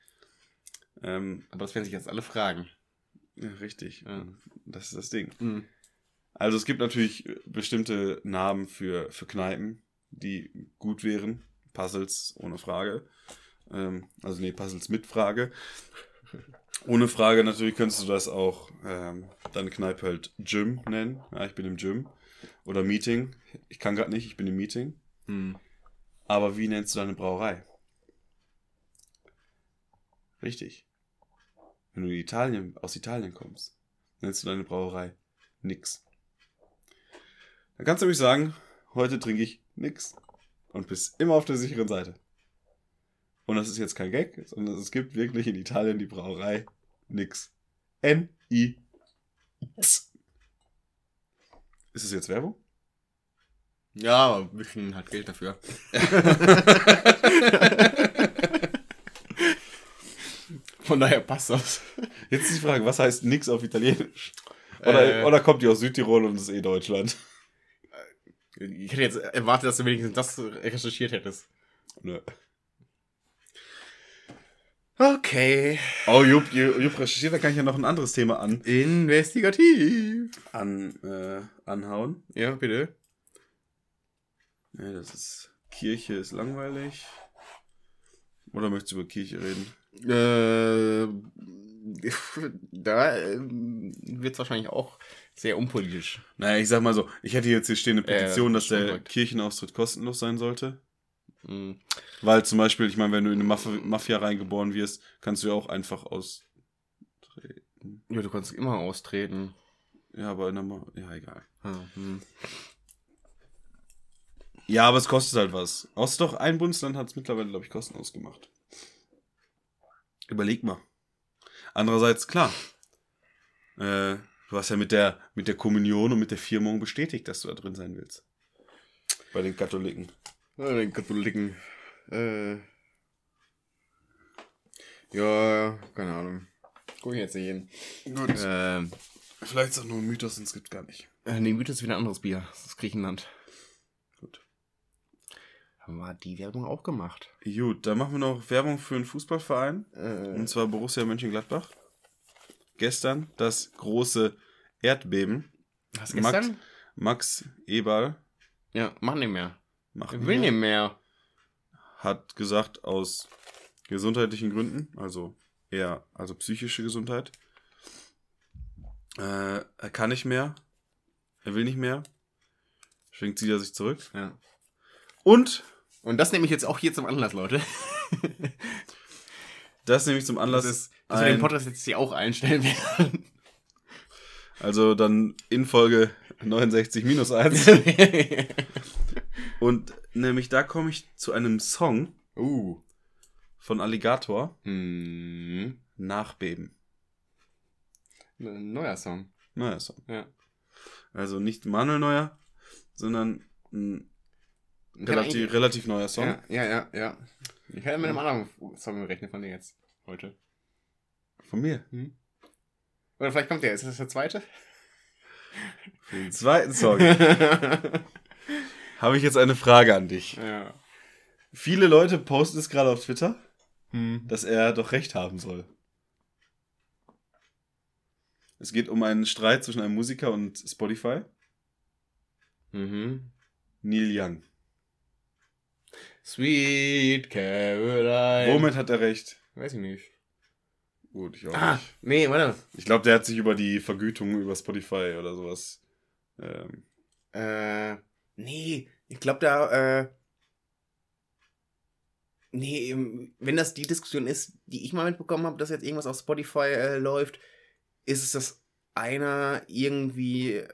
Ähm, Aber das werden sich jetzt alle fragen. ja, richtig. Ja. Das ist das Ding. Mhm. Also es gibt natürlich bestimmte Namen für, für Kneipen, die gut wären. Puzzles ohne Frage. Ähm, also nee, Puzzles mit Frage. Ohne Frage natürlich könntest du das auch ähm, deine Kneipe halt Gym nennen. Ja, ich bin im Gym. Oder Meeting. Ich kann gerade nicht, ich bin im Meeting. Mhm. Aber wie nennst du deine Brauerei? Richtig. Wenn du in Italien, aus Italien kommst, nennst du deine Brauerei nix. Dann kannst du nämlich sagen, heute trinke ich nix. Und bist immer auf der sicheren Seite. Und das ist jetzt kein Gag, sondern es gibt wirklich in Italien die Brauerei nix. N-I-X. Ist es jetzt Werbung? Ja, aber kriegen halt Geld dafür. Von daher passt das. Jetzt ist die Frage, was heißt nix auf Italienisch? Oder, Äh. oder kommt die aus Südtirol und ist eh Deutschland? Ich hätte jetzt erwartet, dass du wenigstens das recherchiert hättest. Nö. Okay. Oh, Jupp, Jupp Jupp recherchiert, da kann ich ja noch ein anderes Thema an, Investigativ. an äh, anhauen. Ja, bitte. Ja, das ist. Kirche ist langweilig. Oder möchtest du über Kirche reden? Äh, da äh, wird es wahrscheinlich auch sehr unpolitisch. Naja, ich sag mal so, ich hätte jetzt hier stehen eine Äh, Petition, dass der korrekt. Kirchenaustritt kostenlos sein sollte. Mhm. Weil zum Beispiel, ich meine, wenn du in eine Mafia, Mafia reingeboren wirst, kannst du ja auch einfach austreten. Ja, du kannst immer austreten. Ja, aber in der Ma Ja, egal. Ah, hm. Ja, aber es kostet halt was. Außer doch ein Bundesland hat es mittlerweile, glaube ich, kostenlos gemacht. Überleg mal. Andererseits, klar. Äh, du hast ja mit der, mit der Kommunion und mit der Firmung bestätigt, dass du da drin sein willst. Bei den Katholiken. Ja, den Katholiken. Äh. Ja, keine Ahnung. Guck ich jetzt nicht hin. Gut. Ähm. Vielleicht ist auch nur ein Mythos und es gibt gar nicht. Äh, nee, Mythos ist wieder ein anderes Bier. Das ist Griechenland. Gut. Haben wir die Werbung auch gemacht? Gut, dann machen wir noch Werbung für einen Fußballverein. Äh, Und zwar Borussia Mönchengladbach. Gestern das große Erdbeben. was Max, gestern? Max Eberl Ja, mach nicht mehr. macht Ich will nicht mehr. hat gesagt, aus gesundheitlichen Gründen, also eher, also psychische Gesundheit, Äh, er kann nicht mehr. Er will nicht mehr. Zieht er sich zurück. Ja. Und Und das nehme ich jetzt auch hier zum Anlass, Leute. das nehme ich zum Anlass. Das ist, dass wir den Podcast jetzt hier auch einstellen werden. also dann in Folge 69 minus 1. Und nämlich da komme ich zu einem Song uh. von Alligator. Hm. Nachbeben. Ein neuer Song. Neuer Song. Ja. Also nicht Manuel Neuer, sondern ein relativ, relativ neuer Song. Ja, ja, ja, ja. Ich hätte mit einem anderen Song gerechnet von dir jetzt. Heute. Von mir. Oder vielleicht kommt der. Ist das der zweite? Für den zweiten Song habe ich jetzt eine Frage an dich. ja. Viele Leute posten es gerade auf Twitter, Hm. dass er doch recht haben soll. Es geht um einen Streit zwischen einem Musiker und Spotify. Mhm. Neil Young. Sweet Caroline. Womit hat er recht? Weiß ich nicht. Gut, ich auch Ah, nicht. nee, warte. Ich glaube, der hat sich über die Vergütung über Spotify oder sowas. Ähm, Äh, nee, ich glaube da, äh, nee, ähm, wenn das die Diskussion ist, die ich mal mitbekommen habe, dass jetzt irgendwas auf Spotify äh, läuft, ist es, dass einer irgendwie,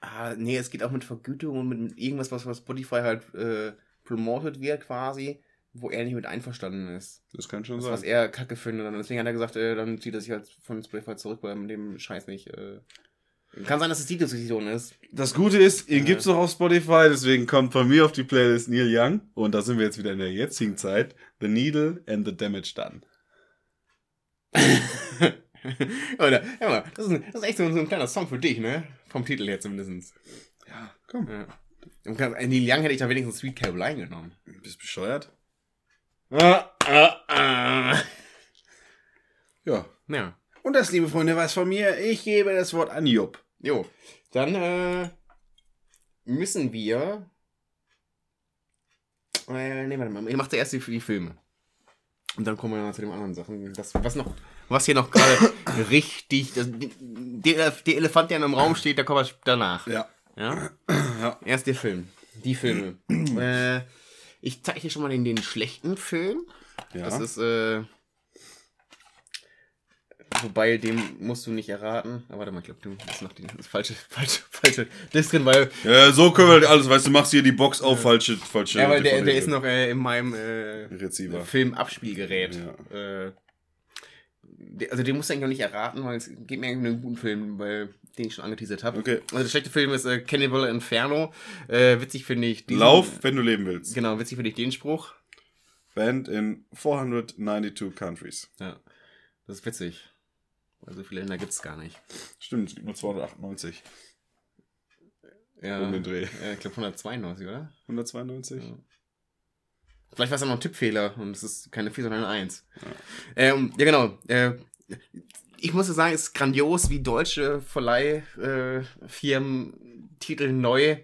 ah, nee, es geht auch mit Vergütung und mit, mit irgendwas, was bei Spotify halt äh, promoted wird quasi, wo er nicht mit einverstanden ist. das kann schon Das, sein. was er kacke findet. Und deswegen hat er gesagt, äh, dann zieht er sich halt von Spotify zurück, weil er mit dem Scheiß nicht. Äh... Kann sein, dass es die Diskussion ist. Das Gute ist, ihn Ja. gibt's noch auf Spotify, deswegen kommt von mir auf die Playlist Neil Young. Und da sind wir jetzt wieder in der jetzigen Zeit. The Needle and the Damage Done. Oder, ja, mal, das, ist ein, das ist echt so, so ein kleiner Song für dich, ne? Vom Titel her zumindest. Ja, komm. Ja. In Neil Young hätte ich da wenigstens Sweet Caroline genommen. Bist bescheuert? Ah, ah, ah. Ja. Ja. Und das, liebe Freunde, was von mir. Ich gebe das Wort an Jupp. Jo. Dann äh, müssen wir. Äh, nee, warte mal. Ich mache zuerst die, die Filme. Und dann kommen wir zu den anderen Sachen. Das, was noch. Was hier noch gerade richtig. Das, der, der Elefant, der im Raum steht, der kommt danach. Ja. Ja? Ja. Erst der Film. Die Filme. äh, ich zeige dir schon mal den, den schlechten Film. Ja. Das ist, äh. Wobei, dem musst du nicht erraten. Aber warte mal, ich glaube, du hast noch die das falsche, falsche, falsche Disc drin, weil, ja, so können wir alles, weißt du, machst hier die Box auf, falsche, falsche. ja, weil der, der ist noch äh, in meinem äh, Receiver. Filmabspielgerät. Ja. Äh, also den musst du eigentlich noch nicht erraten, weil es geht mir eigentlich um einen guten Film, weil den ich schon angeteasert habe. Okay. Also der schlechte Film ist äh, Cannibal Inferno. Äh, witzig finde ich diesen- Lauf, wenn du leben willst. Genau, witzig finde ich den Spruch. Band in 492 countries. Ja, das ist witzig. Weil so viele Länder gibt es gar nicht. Stimmt, es gibt nur 298. Ja, Um den Dreh. Ja, ich glaube 192, oder? 192? Ja. Vielleicht war es auch noch ein Tippfehler und es ist keine 4, sondern eine 1. Ja, ähm, ja genau. Äh, ich muss sagen, es ist grandios, wie deutsche Verleihfirmen äh, Titel neu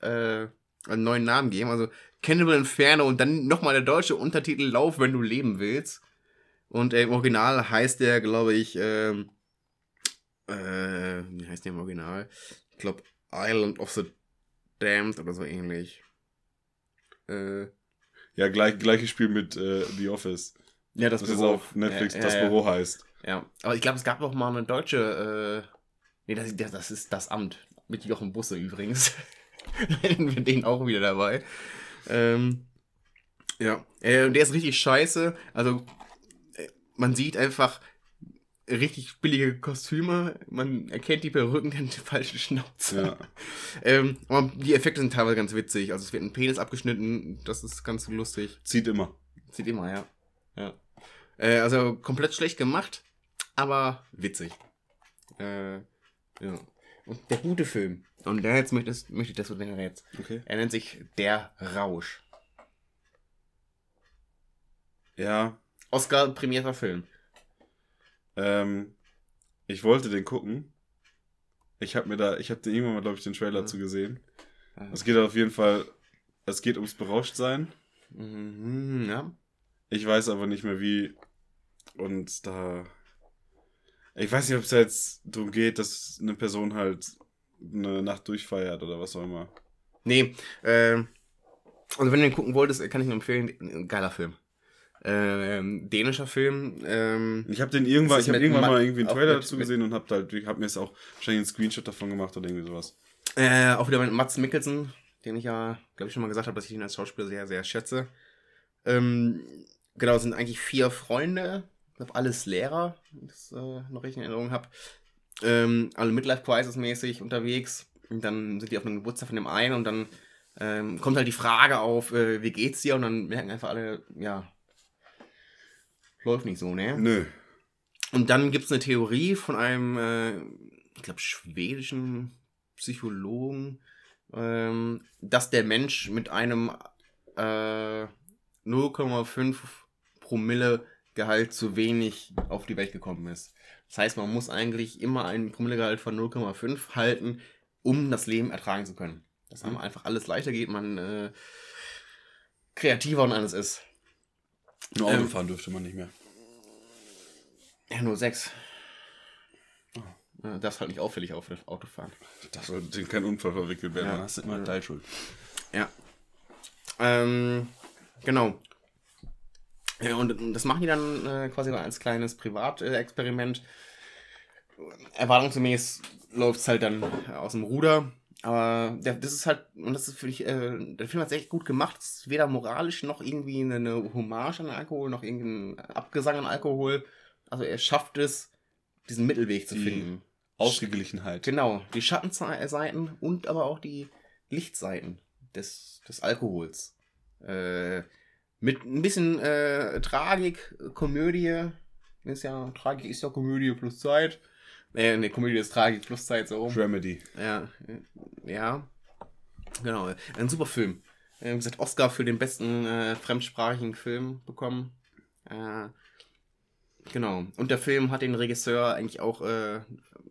äh, einen neuen Namen geben. Also Cannibal Inferno und dann nochmal der deutsche Untertitel Lauf, wenn du leben willst. Und äh, im Original heißt der, glaube ich, ähm, äh, wie heißt der im Original? Ich glaube Island of the Damned oder so ähnlich. Äh, Ja, gleich, gleiches Spiel mit äh, The Office. ja, das, Das ist Büro. auf Netflix ja, das ja, Büro heißt. Ja, aber ich glaube, es gab noch mal eine deutsche, äh, nee, das, das, ist das Amt. Mit Jochen Busse übrigens. Hätten wir den auch wieder dabei. Ähm, ja, äh, und der ist richtig scheiße. Also, man sieht einfach richtig billige Kostüme. Man erkennt die Perücken, den falschen Schnauze. Ja. Ähm, aber die Effekte sind teilweise ganz witzig. Also, es wird ein Penis abgeschnitten. Das ist ganz lustig. Zieht immer. Sieht immer, ja. ja. Äh, also komplett schlecht gemacht, aber witzig. Äh, ja. Und der gute Film. Und der jetzt möchte, möchte ich, du den errätst. Okay. Er nennt sich Der Rausch. Ja. Oscar prämierter Film. Ähm, ich wollte den gucken. Ich habe mir da, ich habe den irgendwann mal, glaube ich, den Trailer Ja. zu gesehen. Ah. Es geht auf jeden Fall, es geht ums Berauschtsein. Mhm, ja. Ich weiß aber nicht mehr wie. Und da Ich weiß nicht, ob es jetzt darum geht, dass eine Person halt eine Nacht durchfeiert oder was auch immer. Nee, äh, also wenn du den gucken wolltest, kann ich nur empfehlen, ein geiler Film. Ähm, dänischer Film. Ähm, Ich habe den irgendwann, ich habe irgendwann Ma- mal irgendwie einen Trailer dazu gesehen und habe halt, habe mir jetzt auch wahrscheinlich einen Screenshot davon gemacht oder irgendwie sowas. Äh, auch wieder mit Mats Mikkelsen, den ich ja, glaube ich, schon mal gesagt habe, dass ich ihn als Schauspieler sehr, sehr schätze. Ähm, genau, sind eigentlich vier Freunde, ich glaube, alles Lehrer, wenn ich das äh, noch richtig in Erinnerung habe. Ähm, alle Midlife-Crisis-mäßig unterwegs. Und dann sind die auf einem Geburtstag von dem einen und dann ähm, kommt halt die Frage auf, äh, wie geht's dir? Und dann merken einfach alle, ja, läuft nicht so, ne? Nö. Und dann gibt es eine Theorie von einem, äh, ich glaube, schwedischen Psychologen, ähm, dass der Mensch mit einem äh, 0,5 Promille Gehalt zu wenig auf die Welt gekommen ist. Das heißt, man muss eigentlich immer einen Promillegehalt von 0,5 halten, um das Leben ertragen zu können. Dass einem einfach alles leichter geht, man äh, kreativer und alles ist. Nur Auto Ähm, fahren dürfte man nicht mehr. Ja, nur sechs. Ja, darfst halt nicht auffällig auf das Auto fahren. Das sollte in kein Unfall verwickelt werden. Ja. Dann hast du immer Teilschuld. Ja. Ähm, genau. Ja, und das machen die dann äh, quasi als kleines Privatexperiment. Erwartungsgemäß läuft es halt dann aus dem Ruder. Aber der, das ist halt, und das ist für mich, äh, der Film hat es echt gut gemacht. Es ist weder moralisch noch irgendwie eine, eine Hommage an Alkohol, noch irgendein Abgesang an Alkohol. Also er schafft es, diesen Mittelweg zu Die finden. Ausgeglichenheit. Genau, die Schattenseiten und aber auch die Lichtseiten des, des Alkohols. Äh, mit ein bisschen äh, Tragik, Komödie. Ist ja, Tragik ist ja Komödie plus Zeit. Äh, ne, Komödie ist Tragik plus Zeit, so rum. Dramedy. Ja, ja. Genau, ein super Film. Wie gesagt, Oscar für den besten äh, fremdsprachigen Film bekommen. Äh, genau. Und der Film hat den Regisseur eigentlich auch äh,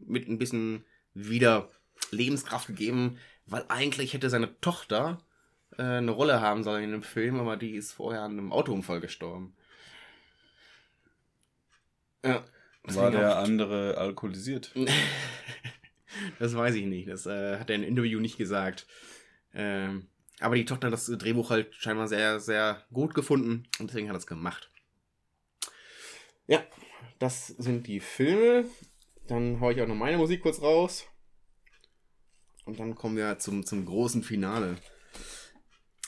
mit ein bisschen wieder Lebenskraft gegeben, weil eigentlich hätte seine Tochter äh, eine Rolle haben sollen in dem Film, aber die ist vorher an einem Autounfall gestorben. Ja. War der andere alkoholisiert? das weiß ich nicht. Das äh, hat er im Interview nicht gesagt. Ähm, aber die Tochter hat das Drehbuch halt scheinbar sehr, sehr gut gefunden und deswegen hat er es gemacht. Ja, das sind die Filme. Dann hau ich auch noch meine Musik kurz raus. Und dann kommen wir zum, zum großen Finale.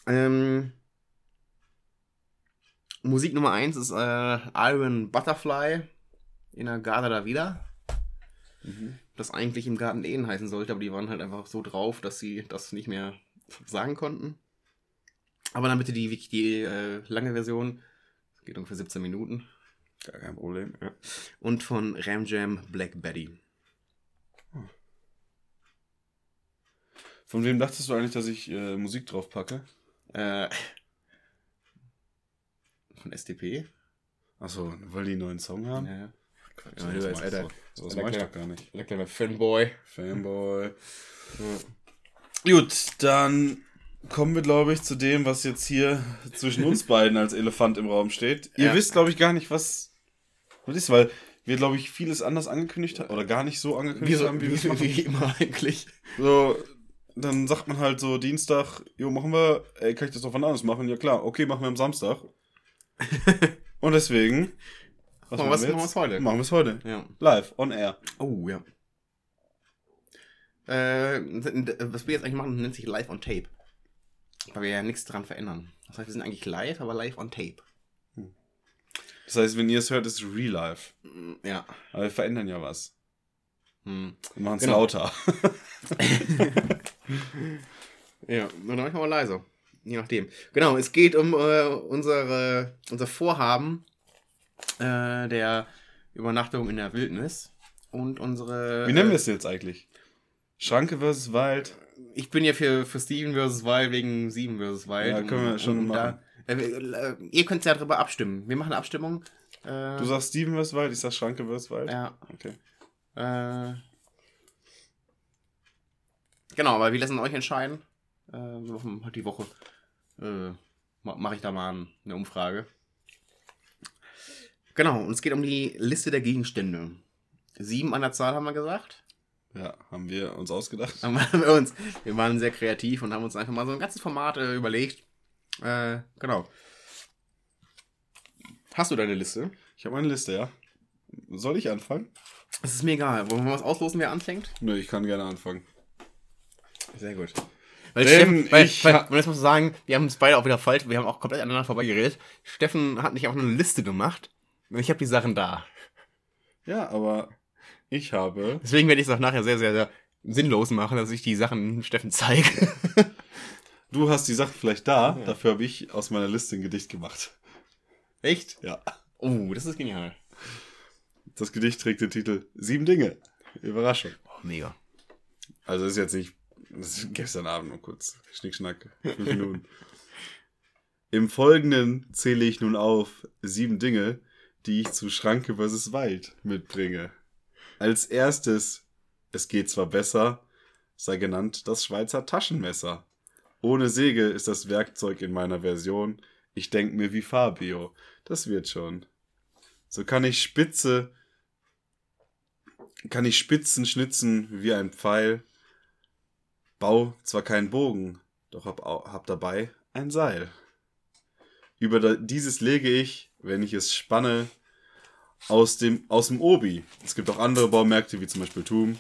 Ähm, Musik Nummer 1 ist äh, Iron Butterfly in der Garda da wieder das eigentlich im Garten Eden heißen sollte, aber die waren halt einfach so drauf, dass sie das nicht mehr sagen konnten. Aber dann bitte die, die äh, lange Version. Das geht ungefähr 17 Minuten. Gar kein Problem. Und von Ram Jam Black Betty. Von wem dachtest du eigentlich, dass ich äh, Musik drauf packe? Äh, von SDP. Achso, weil die einen neuen Song haben? Ja. Quatsch, Ja, du als alter- doch- sowas alter mach ich doch gar nicht. Der kleine Fanboy. Fanboy. Ja. Gut, dann kommen wir, glaube ich, zu dem, was jetzt hier zwischen uns beiden als Elefant im Raum steht. Ihr Ja. wisst, glaube ich, gar nicht, was das ist, weil wir, glaube ich, vieles anders angekündigt haben oder gar nicht so angekündigt Wie, so, haben, wie wie, wir es machen. wie immer eigentlich. So, dann sagt man halt so Dienstag, jo, machen wir, ey, kann ich das doch wann anders machen? Ja klar, okay, machen wir am Samstag. Und deswegen, was Machen wir's- machen wir's heute. Machen wir es heute. Ja. Live, on air. Oh, ja. Äh, was wir jetzt eigentlich machen, nennt sich Live on Tape. Weil wir ja nichts dran verändern. Das heißt, wir sind eigentlich live, aber live on Tape. Das heißt, wenn ihr es hört, ist es real life. Mm, Ja. Aber wir verändern ja was. Hm. Wir machen es Genau. lauter. Ja, und manchmal mal leiser. Je nachdem. Genau, es geht um äh, unsere, unser Vorhaben äh, der Übernachtung in der Wildnis. Und unsere. Wie nennen wir äh, es jetzt eigentlich? Schranke versus Wald. Ich bin ja für, für Steven vs. Wild wegen Steven vs. Wild. Ja, können wir schon machen. Da, äh, äh, ihr könnt ja darüber abstimmen. Wir machen eine Abstimmung. Äh, Du sagst Steven versus Wald, ich sag Schranke versus Wald. Ja. Okay. Äh, genau, aber wir lassen euch entscheiden. Äh, die Woche. Äh, ma- Mache ich da mal ein- eine Umfrage. Genau, und es geht um die Liste der Gegenstände. Sieben an der Zahl haben wir gesagt. Ja, haben wir uns ausgedacht. Haben wir, uns, wir waren sehr kreativ und haben uns einfach mal so ein ganzes Format äh, überlegt. Äh, genau. Hast du deine Liste? Ich habe eine Liste, ja. Soll ich anfangen? Es ist mir egal. Wollen wir was auslosen, wer anfängt? Nö, ich kann gerne anfangen. Sehr gut. Weil, Denn Steffen, weil, ich weil, weil jetzt muss ich sagen, wir haben es beide auch wieder falsch, wir haben auch komplett aneinander vorbeigeredet. Steffen hat nicht einfach nur eine Liste gemacht. Ich habe die Sachen da. Ja, aber ich habe. Deswegen werde ich es auch nachher sehr, sehr, sehr sinnlos machen, dass ich die Sachen Steffen zeige. Du hast die Sachen vielleicht da, dafür habe ich aus meiner Liste ein Gedicht gemacht. Echt? Ja. Oh, das ist genial. Das Gedicht trägt den Titel Sieben Dinge. Überraschung. Oh, mega. Also ist jetzt nicht. Das ist gestern Abend nur kurz. Schnickschnack. Fünf Minuten. Im Folgenden zähle ich nun auf sieben Dinge, die ich zu Schranke vs. Wald mitbringe. Als erstes, es geht zwar besser, sei genannt das Schweizer Taschenmesser. Ohne Säge ist das Werkzeug in meiner Version. Ich denk mir wie Fabio. Das wird schon. So kann ich spitze, kann ich Spitzen schnitzen wie ein Pfeil. Bau zwar keinen Bogen, doch hab, hab dabei ein Seil. Über dieses lege ich, wenn ich es spanne, aus dem, aus dem Obi. Es gibt auch andere Baumärkte, wie zum Beispiel Thum.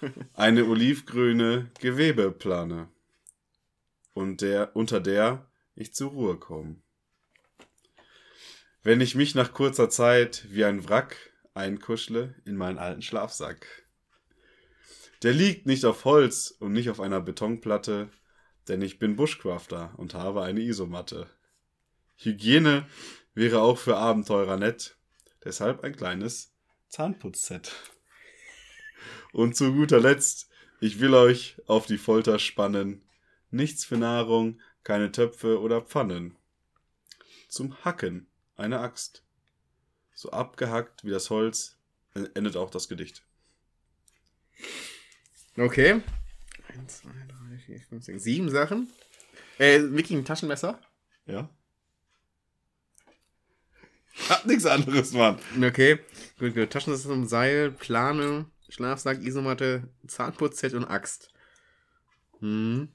Eine olivgrüne Gewebeplane. Und der, unter der ich zur Ruhe komme. Wenn ich mich nach kurzer Zeit wie ein Wrack einkuschle in meinen alten Schlafsack. Der liegt nicht auf Holz und nicht auf einer Betonplatte, denn ich bin Bushcrafter und habe eine Isomatte. Hygiene wäre auch für Abenteurer nett, deshalb ein kleines Zahnputzset. Und zu guter Letzt, ich will euch auf die Folter spannen. Nichts für Nahrung, keine Töpfe oder Pfannen. Zum Hacken eine Axt. So abgehackt wie das Holz endet auch das Gedicht. Okay. Eins, zwei, drei, vier, fünf, sechs, sieben Sachen. Äh, wirklich ein Taschenmesser. Ja? Hab nichts anderes, Mann. Okay. Gut, gut. Taschenmesser, Seil, Plane, Schlafsack, Isomatte, Zahnputzset und Axt. Hm.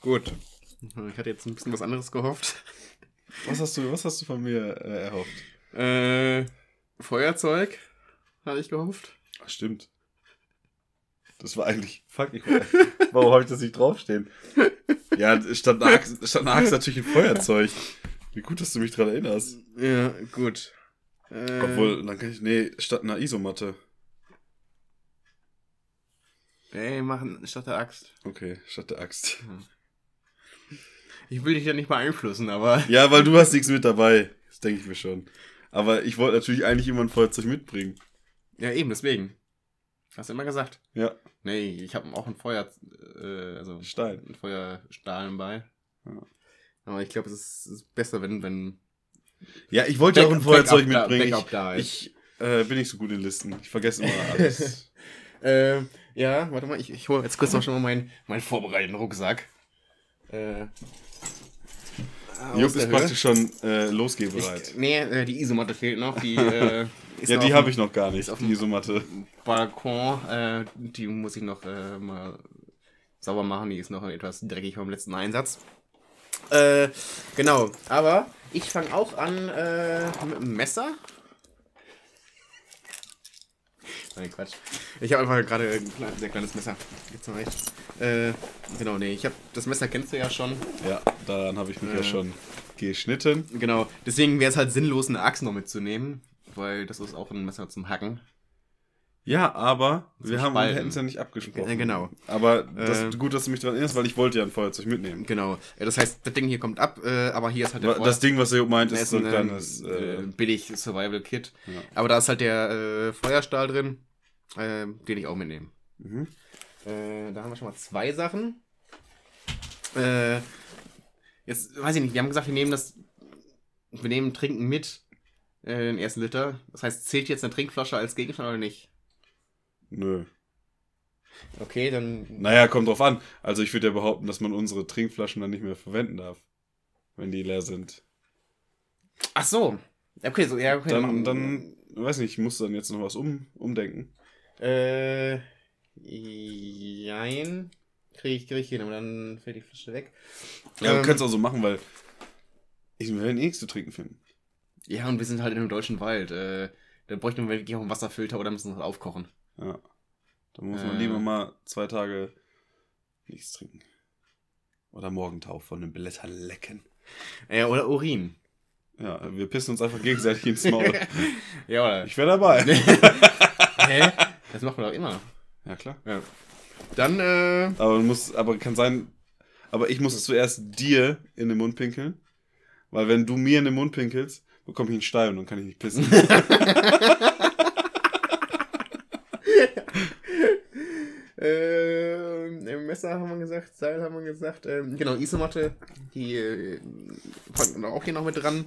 Gut. Ich hatte jetzt ein bisschen was anderes gehofft. Was hast du, was hast du von mir äh, erhofft? Äh, Feuerzeug hatte ich gehofft. Ach, stimmt. Das war eigentlich. Fuck, ich, warum habe ich das nicht draufstehen? Ja, Axt, statt einer Axt natürlich ein Feuerzeug. Wie gut, dass du mich dran erinnerst. Ja, gut. Äh, Obwohl, dann kann ich. Nee, statt einer Isomatte. Ey, machen statt der Axt. Okay, statt der Axt. Ich will dich ja nicht beeinflussen, aber. Ja, weil du hast nichts mit dabei. Das denke ich mir schon. Aber ich wollte natürlich eigentlich immer ein Feuerzeug mitbringen. Ja, eben, deswegen. Hast du immer gesagt. Ja, Nee, ich habe auch ein Feuer, äh, also Stein. ein Feuerstahl bei. Ja. Aber ich glaube, es ist, ist besser, wenn, wenn Ja, ich wollte ja auch ein Feuerzeug Backup da- mitbringen. Backup da ist. ich ich äh, bin nicht so gut in Listen. Ich vergesse immer alles. äh, ja, warte mal, ich, ich hole jetzt kurz noch schon mal meinen, meinen vorbereiteten Rucksack. Äh, Jupp ist praktisch schon äh, losgehbereit. Ich, nee, äh, die Isomatte fehlt noch. Die, äh, Ja, die habe ich noch gar nicht, auf die Isomatte. Balkon. Äh, die muss ich noch äh, mal sauber machen. Die ist noch etwas dreckig vom letzten Einsatz. Äh, genau. Aber ich fange auch an äh, mit dem Messer. Nein, Quatsch. Ich habe einfach gerade ein sehr kleines Messer gezeigt. Äh, genau, nee, ich habe das Messer kennst du ja schon. Ja, daran habe ich mich ja Äh. schon geschnitten. Genau, deswegen wäre es halt sinnlos, eine Axt noch mitzunehmen, weil das ist auch ein Messer zum Hacken. Ja, aber wir haben hätten es ja nicht abgesprochen. Ja, genau. Aber das, Äh. gut, dass du mich daran erinnerst, weil ich wollte ja ein Feuerzeug mitnehmen. Genau. Ja, das heißt, das Ding hier kommt ab, äh, aber hier ist halt der Das Ding, was er meint, ist so ein kleines. äh, Äh, billig Survival-Kit. Ja. Aber da ist halt der äh, Feuerstahl drin, äh, den ich auch mitnehme. mhm. Äh, da haben wir schon mal zwei Sachen. Äh, jetzt weiß ich nicht, wir haben gesagt, wir nehmen das, wir nehmen Trinken mit, äh, den ersten Liter. Das heißt, zählt jetzt eine Trinkflasche als Gegenstand oder nicht? Nö. Okay, dann. Naja, kommt drauf an. Also ich würde ja behaupten, dass man unsere Trinkflaschen dann nicht mehr verwenden darf. Wenn die leer sind. Ach so. Okay, so, ja, okay. Dann, dann weiß nicht, musst du dann jetzt noch was um, umdenken? Äh, jein. Krieg ich, krieg ich hin, aber dann fällt die Flasche weg. Ja, Ähm, wir können es auch so machen, weil ich will eh nichts zu trinken finden. Ja, und wir sind halt in einem deutschen Wald. Äh, da bräuchten wir wirklich auch einen Wasserfilter oder müssen wir halt aufkochen. Ja. Da muss man Äh. lieber mal zwei Tage nichts trinken. Oder Morgentau von den Blättern lecken. Ja, oder Urin. Ja, wir pissen uns einfach gegenseitig ins Maul. Ja, oder? Ich wäre dabei. Hä? Das macht man doch immer. Ja, klar. Ja. Dann, äh, Aber muss, aber kann sein, aber ich muss zuerst dir in den Mund pinkeln. Weil wenn du mir in den Mund pinkelst, bekomme ich einen Stein und dann kann ich nicht pissen. äh, Messer haben wir gesagt, Seil haben wir gesagt. Ähm, genau, Isomatte, die äh, packen wir auch hier noch mit dran.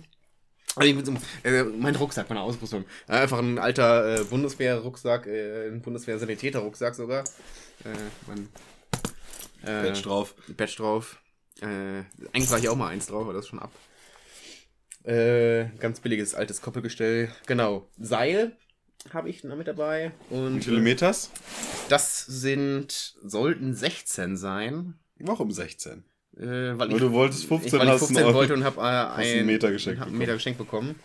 Also ich äh, mein Rucksack, meine Ausrüstung. Äh, einfach ein alter äh, Bundeswehr-Rucksack, äh, ein Bundeswehr-Sanitäter-Rucksack sogar. Äh, mein, äh, Patch drauf. Badge drauf. Äh, eigentlich war hier auch mal eins drauf, aber das ist schon ab. Äh, ganz billiges altes Koppelgestell. Genau. Seil habe ich noch mit dabei. Und Wie viele Meters? das sind, sollten 16 sein. Warum 16? Äh, weil Weil du wolltest 15, ich, weil ich hast 15 einen Euro. wollte und habe äh, einen ein, Meter geschenkt hab einen bekommen. Meter geschenkt bekommen.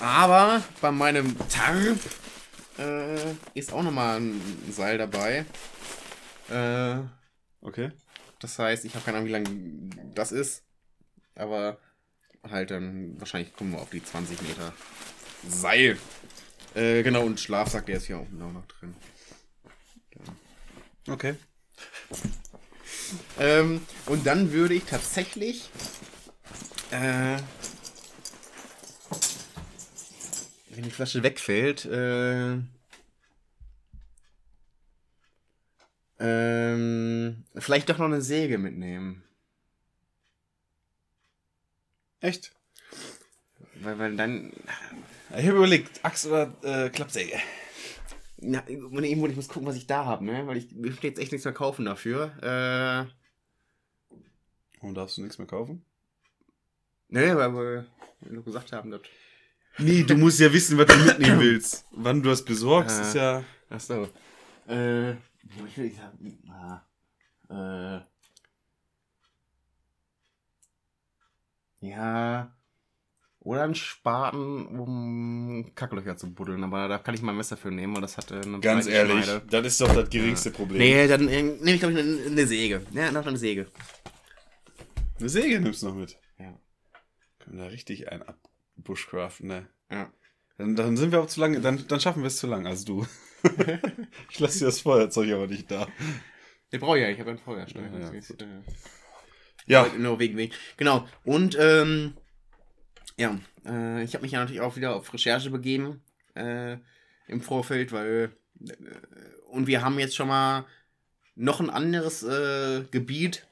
Aber bei meinem Tarp äh, ist auch nochmal ein Seil dabei. Äh, Okay. das heißt, ich habe keine Ahnung, wie lang das ist. Aber halt dann, wahrscheinlich kommen wir auf die 20 Meter Seil. Äh, genau, und Schlafsack, der ist hier auch noch drin. Okay. Ähm, und dann würde ich tatsächlich. Äh, wenn die Flasche wegfällt, äh, ähm, vielleicht doch noch eine Säge mitnehmen. Echt? Weil, weil dann. Ich habe überlegt, Axt oder äh, Klappsäge. Na, irgendwo, ich muss gucken, was ich da habe, ne? Weil ich mir steht jetzt echt nichts mehr kaufen dafür. Äh, Warum darfst du nichts mehr kaufen? ne, weil wir nur gesagt haben, dass. Nee, du musst ja wissen, was du mitnehmen willst. Wann du das besorgst, Äh. ist ja. Ach so. Äh, ich will nicht sagen. Ah, äh. Ja. Oder ein Spaten, um Kacklöcher zu buddeln. Aber da kann ich mein Messer für nehmen, weil das hat äh, eine Ganz ehrlich, Schneide. das ist doch das geringste Problem. Nee, dann äh, nehme ich, glaube ich, eine, eine Säge. Ja, noch eine Säge. Eine Säge nimmst du noch mit. Ja. Können wir da richtig ein abbushcraften, ne? Ja. Dann, dann sind wir auch zu lange, dann, dann schaffen wir es zu lang, also du. ich lasse dir das Feuerzeug aber nicht da. Den brauche ich ja, ich habe einen Feuerstein. Ja, ja, äh, Ja, In Norwegen. Genau. Und ähm, ja, äh, ich habe mich ja natürlich auch wieder auf Recherche begeben äh, im Vorfeld, weil äh, und wir haben jetzt schon mal noch ein anderes äh, Gebiet,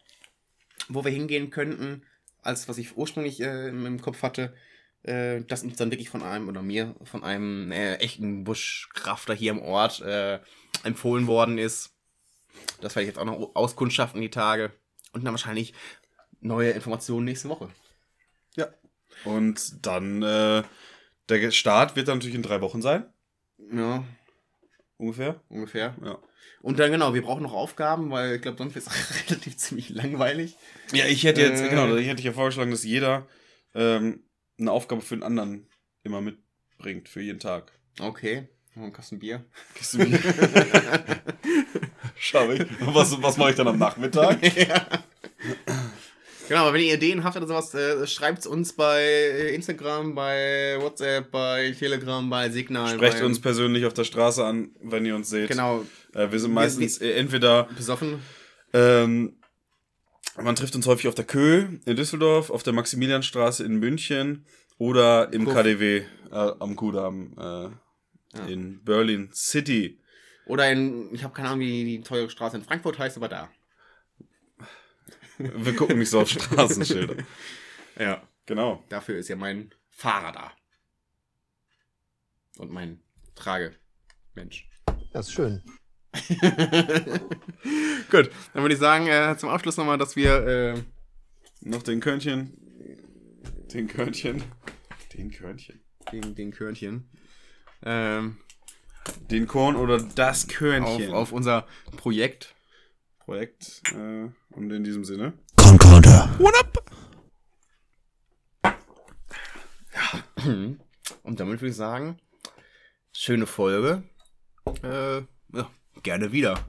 wo wir hingehen könnten, als was ich ursprünglich äh, im Kopf hatte. Äh, das uns dann wirklich von einem oder mir von einem echten Buschkrafter hier im Ort empfohlen worden ist. Das werde ich jetzt auch noch auskundschaften die Tage. Und dann wahrscheinlich neue Informationen nächste Woche. Und dann, äh, der Start wird dann natürlich in drei Wochen sein, Ja, ungefähr. ungefähr. Ja. Und dann genau, wir brauchen noch Aufgaben, weil ich glaube, sonst wird es relativ ziemlich langweilig. Ja, ich hätte jetzt, Äh. genau, ich hätte ja vorgeschlagen, dass jeder ähm, eine Aufgabe für den anderen immer mitbringt, für jeden Tag. Okay, ein Kasten Bier. Du mir? Schau ich. Was, was mache ich dann am Nachmittag? ja. Genau, aber wenn ihr Ideen habt oder sowas, äh, schreibt es uns bei Instagram, bei WhatsApp, bei Telegram, bei Signal. Sprecht bei, uns persönlich auf der Straße an, wenn ihr uns seht. Genau, Äh, wir sind meistens äh, entweder, besoffen. ähm, man trifft uns häufig auf der Kö in Düsseldorf, auf der Maximilianstraße in München oder im Kuff. KDW äh, am Kudamm äh, in Berlin City. Oder in, ich habe keine Ahnung, wie die teure Straße in Frankfurt heißt, aber da. Wir gucken nicht so auf Straßenschilder. Ja. Genau. Dafür ist ja mein Fahrer da. Und mein Tragemensch. Das ist schön. Gut, dann würde ich sagen, äh, zum Abschluss nochmal, dass wir äh, Noch den Körnchen. Den Körnchen. Den Körnchen. den, den Körnchen. ähm, Den Korn oder das auf, Körnchen. auf unser Projekt. Projekt. Äh, und in diesem Sinne. Concorder. Und damit würde ich sagen, schöne Folge. Äh, ja, gerne wieder.